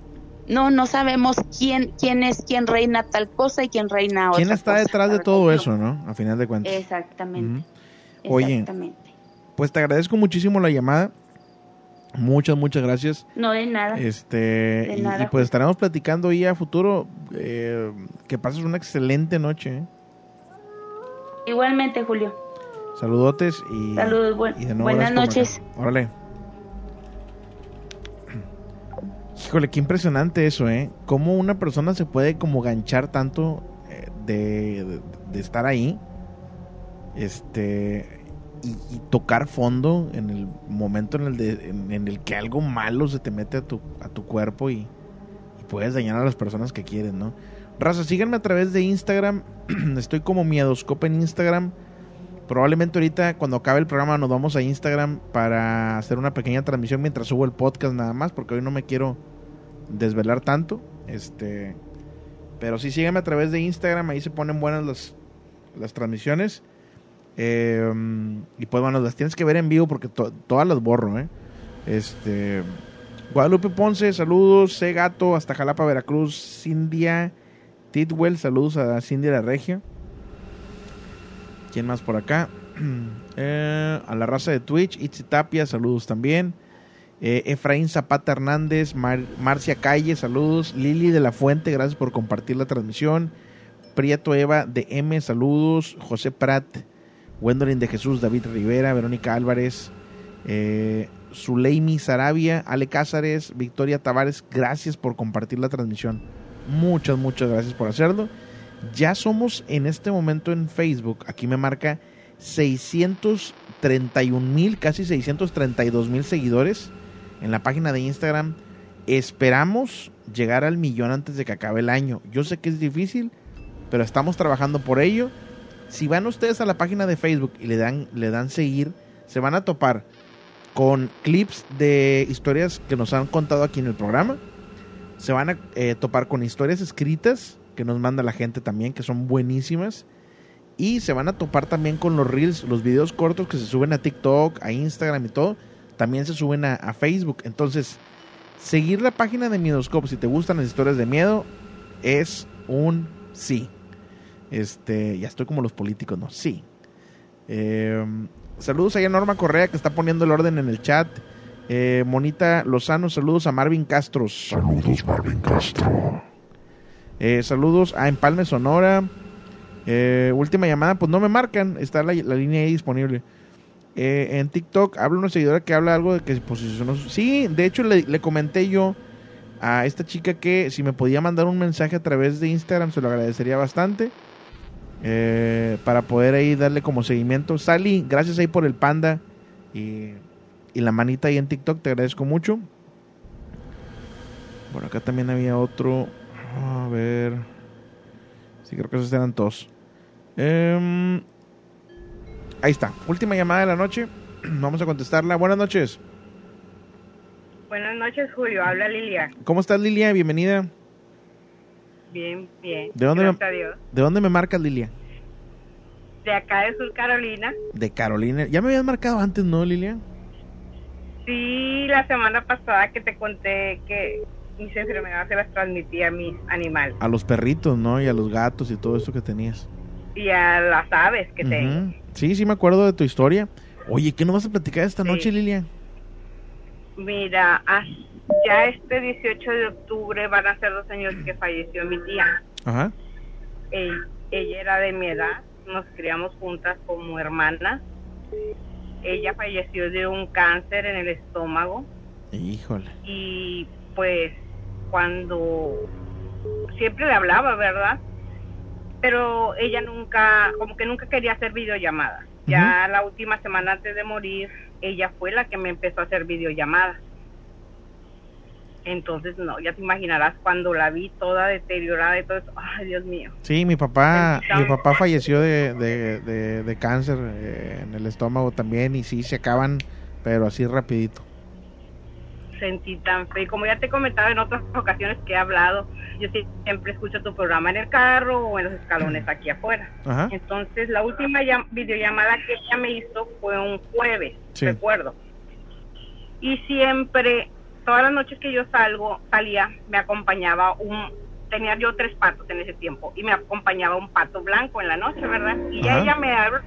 no, no sabemos quién, quién es quién reina tal cosa y quién reina otra. ¿Quién está detrás de todo eso, no? A final de cuentas. Exactamente. Oye, pues te agradezco muchísimo la llamada. Muchas, muchas gracias. No, de nada. Este, y, pues estaremos platicando ahí a futuro. Eh, que pases una excelente noche. ¿eh? Igualmente, Julio. Saludotes y, Saludos, buenas noches. Órale. Híjole, qué impresionante eso, ¿eh? Cómo una persona se puede como ganchar tanto eh, de, estar ahí. Este. y, tocar fondo en el momento en el, de, en, el que algo malo se te mete a tu, a tu cuerpo y, puedes dañar a las personas que quieren, ¿no? Raza, síganme a través de Instagram. Estoy como Miedoscope en Instagram. Probablemente ahorita cuando acabe el programa nos vamos a Instagram para hacer una pequeña transmisión mientras subo el podcast nada más, porque hoy no me quiero desvelar tanto. Este, pero sí síganme a través de Instagram, ahí se ponen buenas las, las transmisiones. Eh, y pues bueno, las tienes que ver en vivo porque todas las borro, ¿eh? Este, Guadalupe Ponce, saludos. C Gato, hasta Jalapa, Veracruz. Cindia Tidwell, saludos a Cindy la Regia. ¿Quién más por acá? Eh, a la raza de Twitch, Itzi Tapia, saludos también. Efraín Zapata Hernández, Marcia Calle, saludos. Lili de la Fuente, gracias por compartir la transmisión. Prieto Eva de M, saludos. José Prat, Wendolin de Jesús, David Rivera, Verónica Álvarez, eh, Zuleimi Sarabia, Ale Cázares, Victoria Tavares, gracias por compartir la transmisión. Muchas, muchas gracias por hacerlo. Ya somos en este momento en Facebook, aquí me marca 631 mil, casi 632 mil seguidores en la página de Instagram. Esperamos llegar al millón antes de que acabe el año. Yo sé que es difícil, pero estamos trabajando por ello si van ustedes a la página de Facebook y le dan, le dan seguir, se van a topar con clips de historias que nos han contado aquí en el programa. Se van a eh, topar con historias escritas que nos manda la gente también, que son buenísimas. Y se van a topar también con los reels, los videos cortos que se suben a TikTok, a Instagram y todo. También se suben a, Facebook. Entonces, seguir la página de Miedoscope si te gustan las historias de miedo es un sí. Este, ya estoy como los políticos, ¿no? Sí. Eh, saludos a Norma Correa que está poniendo el orden en el chat. Eh, Monita Lozano, saludos a Marvin Castro. Saludos, Marvin Castro. Eh, saludos a Empalme Sonora. última llamada, pues no me marcan, está la, línea ahí disponible. en TikTok habla una seguidora que habla algo de que se posicionó. Sí, de hecho le, comenté yo a esta chica que si me podía mandar un mensaje a través de Instagram se lo agradecería bastante. Eh, para poder ahí darle como seguimiento. Sally, gracias ahí por el panda y, la manita ahí en TikTok, te agradezco mucho. Por acá también había otro. A ver. Sí, creo que esos eran todos. Em, ahí está. Última llamada de la noche. Vamos a contestarla. Buenas noches. Buenas noches, Julio. Habla Lilia. ¿Cómo estás, Lilia? Bienvenida. Bien, bien. ¿De dónde, me, ¿De dónde me marcas, Lilia? De acá de Sur Carolina. De Carolina. Ya me habías marcado antes, ¿no, Lilia? Sí, la semana pasada que te conté que mis enfermedades se las transmitía a mis animales. A los perritos, ¿no? Y a los gatos y todo eso que tenías. Y a las aves que tengo. Sí, sí me acuerdo de tu historia. Oye, ¿qué nos vas a platicar esta noche, Lilia? Mira, ya este 18 de octubre van a ser dos años que falleció mi tía. Ajá. Ella, era de mi edad, nos criamos juntas como hermanas. Ella falleció de un cáncer en el estómago. Híjole. Y pues cuando siempre le hablaba, ¿verdad? Pero ella nunca, como que nunca quería hacer videollamadas. Ya la última semana antes de morir, ella fue la que me empezó a hacer videollamadas. Entonces, no, ya te imaginarás cuando la vi toda deteriorada y todo eso. Ay, Dios mío. Sí, mi papá, mi papá falleció de, de, de, cáncer eh, en el estómago también y sí, se acaban, pero así rapidito. Sentí tan feo. Como ya te he comentado en otras ocasiones que he hablado, yo siempre escucho tu programa en el carro o en los escalones aquí afuera. Entonces, la última videollamada que ella me hizo fue un jueves, recuerdo. Y siempre todas las noches que yo salgo, salía, me acompañaba un, tenía yo tres patos en ese tiempo, y me acompañaba un pato blanco en la noche, ¿verdad? Y ella me habló,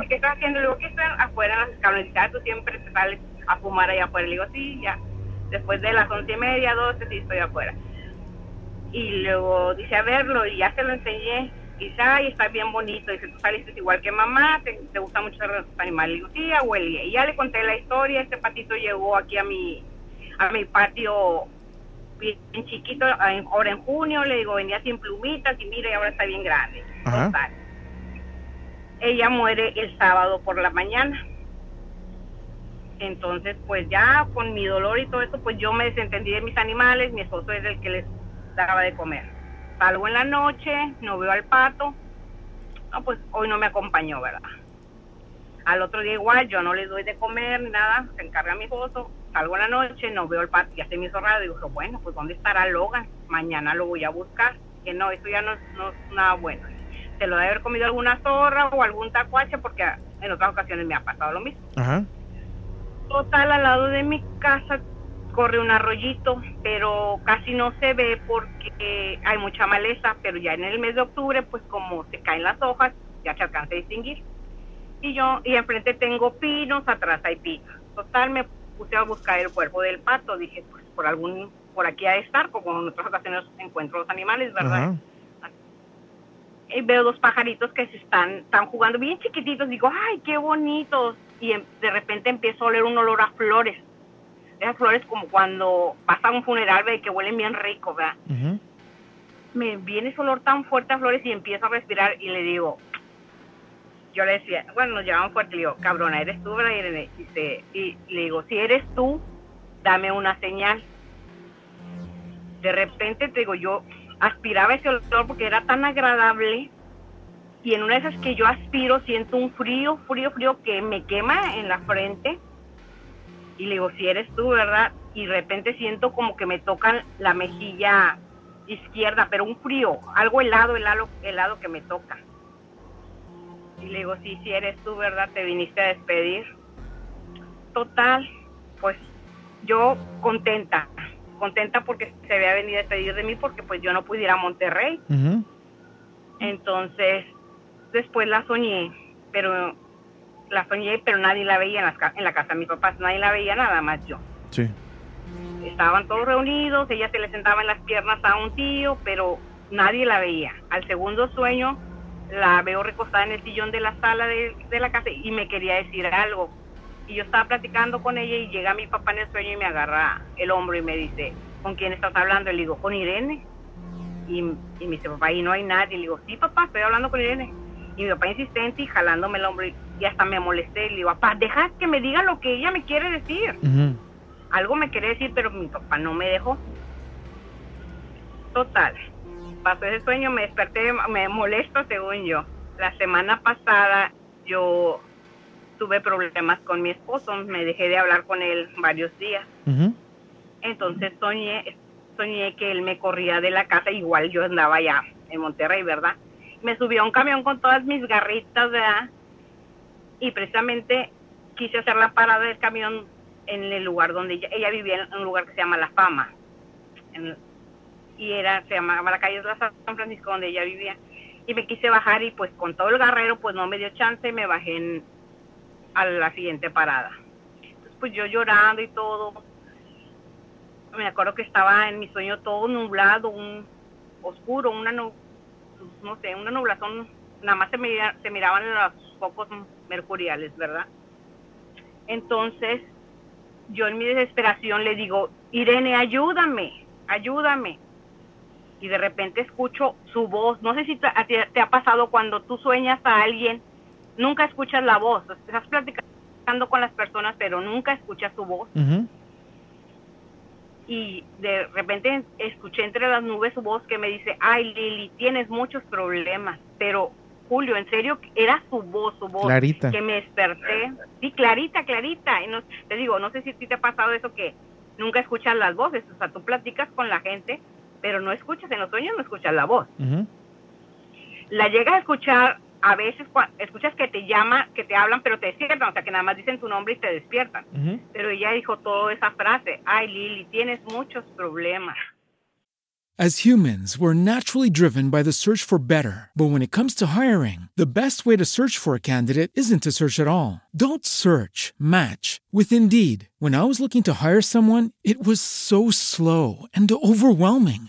y ¿qué estás haciendo? Le digo, ¿qué están afuera en las escalones? Y tú siempre te sales a fumar allá afuera. Le digo, sí, ya. Después de las once y media, doce, sí estoy afuera. Y luego dice, a verlo, y ya se lo enseñé. Y dice, ay, está bien bonito. Dice, tú saliste igual que mamá, te, te gusta mucho los animales. Le digo, sí, abuela. Y ya le conté la historia. Este patito llegó aquí a mi a mi patio bien chiquito, ahora en junio, le digo, venía sin plumitas y mira, y ahora está bien grande. ella muere el sábado por la mañana. Entonces, pues ya con mi dolor y todo eso, pues yo me desentendí de mis animales, mi esposo es el que les daba de comer. Salgo en la noche, no veo al pato, no, pues hoy no me acompañó, ¿verdad? Al otro día igual, yo no le doy de comer nada, se encarga mi esposo, salgo en la noche, no veo al pato, ya se me hizo raro, digo, bueno, pues ¿dónde estará Logan? Mañana lo voy a buscar, que no, eso ya no, no es nada bueno. Se lo debe haber comido alguna zorra o algún tacuache, porque en otras ocasiones me ha pasado lo mismo. Ajá. Total, al lado de mi casa corre un arroyito, pero casi no se ve porque hay mucha maleza, pero ya en el mes de octubre, pues como se caen las hojas, ya se alcanza a distinguir. Y yo, y enfrente tengo pinos, atrás hay pinos. Total, me puse a buscar el cuerpo del pato, dije, pues por algún, por aquí ha de estar, como en otras ocasiones encuentro los animales, ¿verdad? Y veo dos pajaritos que se están, están jugando bien chiquititos, digo, ay, qué bonitos. Y em, de repente empiezo a oler un olor a flores esas flores como cuando pasa un funeral, ve que huelen bien rico, ¿verdad? Me viene ese olor tan fuerte a flores y empiezo a respirar y le digo, yo le decía, bueno, nos llevamos fuerte, le digo, cabrona, eres tú, ¿verdad, Irene? Y, y le digo, si eres tú, dame una señal. De repente, te digo, yo aspiraba ese olor porque era tan agradable y en una de esas que yo aspiro siento un frío, frío, frío que me quema en la frente y le digo, si eres tú, ¿verdad? Y de repente siento como que me tocan la mejilla izquierda, pero un frío, algo helado, helado, helado que me toca. Y le digo, sí, si eres tú, ¿verdad? Te viniste a despedir. Total, pues yo contenta, contenta porque se había venido a despedir de mí porque pues yo no pudiera ir a Monterrey. Entonces, después la soñé, pero la soñé, pero nadie la veía en, en la casa de mis papás, nadie la veía nada más yo. Sí. Estaban todos reunidos, ella se le sentaba en las piernas a un tío, pero nadie la veía. Al segundo sueño la veo recostada en el sillón de la sala de, la casa y me quería decir algo. Y yo estaba platicando con ella y llega mi papá en el sueño y me agarra el hombro y me dice, ¿con quién estás hablando? Y le digo, con Irene. Y, y me dice, papá, ahí no hay nadie. Y le digo, sí, papá, estoy hablando con Irene. Y mi papá insistente y jalándome el hombro y hasta me molesté. Y le digo, papá, deja que me diga lo que ella me quiere decir. Algo me quiere decir, pero mi papá no me dejó. Total. Pasó ese sueño, me desperté, me molesto según yo. La semana pasada yo tuve problemas con mi esposo, me dejé de hablar con él varios días. Entonces soñé, soñé que él me corría de la casa, igual yo andaba allá en Monterrey, ¿verdad? me subió a un camión con todas mis garritas, ¿verdad? Y precisamente quise hacer la parada del camión en el lugar donde ella, vivía, en un lugar que se llama La Fama. y era, se llamaba la calle de San Francisco donde ella vivía. Y me quise bajar y pues con todo el garrero pues no me dio chance y me bajé en, a la siguiente parada. Entonces pues yo llorando y todo. Me acuerdo que estaba en mi sueño todo nublado, un oscuro, una nube no sé, una nublazón, nada más se, se miraban los focos mercuriales, ¿verdad? Entonces, yo en mi desesperación le digo, Irene, ayúdame, ayúdame. Y de repente escucho su voz. No sé si te, ha pasado cuando tú sueñas a alguien, nunca escuchas la voz. Estás platicando con las personas, pero nunca escuchas su voz. Y de repente escuché entre las nubes su voz que me dice, ay Lili, tienes muchos problemas, pero Julio, en serio, era su voz, su voz, clarita. que me desperté, sí, clarita, clarita, y no, te digo, no sé si a ti te ha pasado eso que nunca escuchas las voces, o sea, tú platicas con la gente, pero no escuchas, en los sueños no escuchas la voz. La llegas a escuchar a veces escuchas que te llaman, que te hablan, pero te despiertan, o sea, que nada más dicen tu nombre y te despiertan. Pero ella dijo toda esa frase, ay Lili, tienes muchos problemas. As humans, we're naturally driven by the search for better. But when it comes to hiring, the best way to search for a candidate isn't to search at all. Don't search, match with Indeed. When I was looking to hire someone, it was so slow and overwhelming.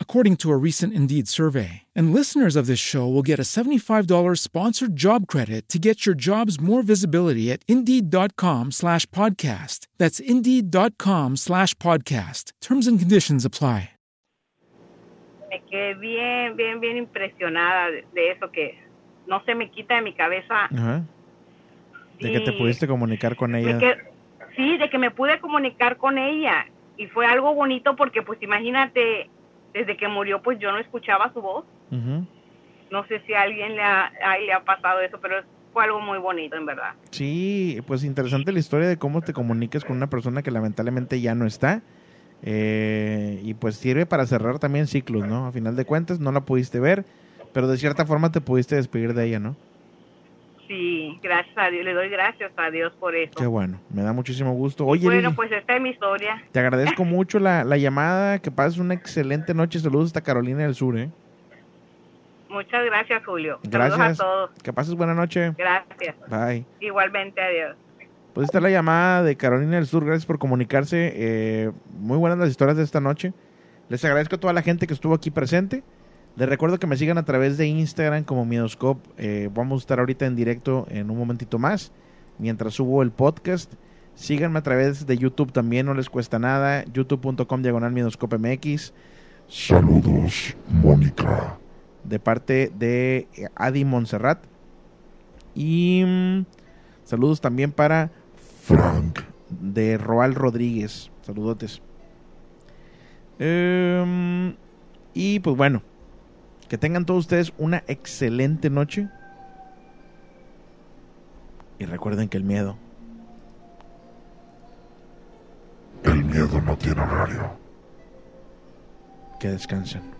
according to a recent Indeed survey. And listeners of this show will get a $75 sponsored job credit to get your jobs more visibility at Indeed.com slash podcast. That's Indeed.com slash podcast. Terms and conditions apply. me quedé bien, bien, bien impresionada de, eso que no se me quita de mi cabeza. De que te pudiste comunicar con ella. sí, de que me pude comunicar con ella. Y fue algo bonito porque, pues, imagínate, desde que murió, pues yo no escuchaba su voz. No sé si a alguien le ha, le ha pasado eso, pero fue algo muy bonito, en verdad. Sí, pues interesante la historia de cómo te comunicas con una persona que lamentablemente ya no está eh, y pues sirve para cerrar también ciclos, ¿no? A final de cuentas, no la pudiste ver, pero de cierta forma te pudiste despedir de ella, ¿no? Sí, gracias a Dios, le doy gracias a Dios por eso. Qué bueno, me da muchísimo gusto. Oye, bueno, pues esta es mi historia. Te agradezco mucho la, la llamada, que pases una excelente noche. Saludos hasta Carolina del Sur, ¿eh? Muchas gracias, Julio. Gracias. Saludos a todos. Que pases buena noche. Gracias. Bye. Igualmente, adiós. Pues esta es la llamada de Carolina del Sur. Gracias por comunicarse. Eh, muy buenas las historias de esta noche. Les agradezco a toda la gente que estuvo aquí presente. Les recuerdo que me sigan a través de Instagram como Miedoscope. Eh, vamos a estar ahorita en directo en un momentito más. Mientras subo el podcast. Síganme a través de YouTube también, no les cuesta nada. youtube.com diagonal Miedoscope MX. Saludos, Mónica. De parte de Adi Montserrat. Y mm, saludos también para Frank. De Roal Rodríguez. Saludotes. Em, y pues bueno, que tengan todos ustedes una excelente noche. Y recuerden que el miedo. El miedo no tiene horario. Que descansen.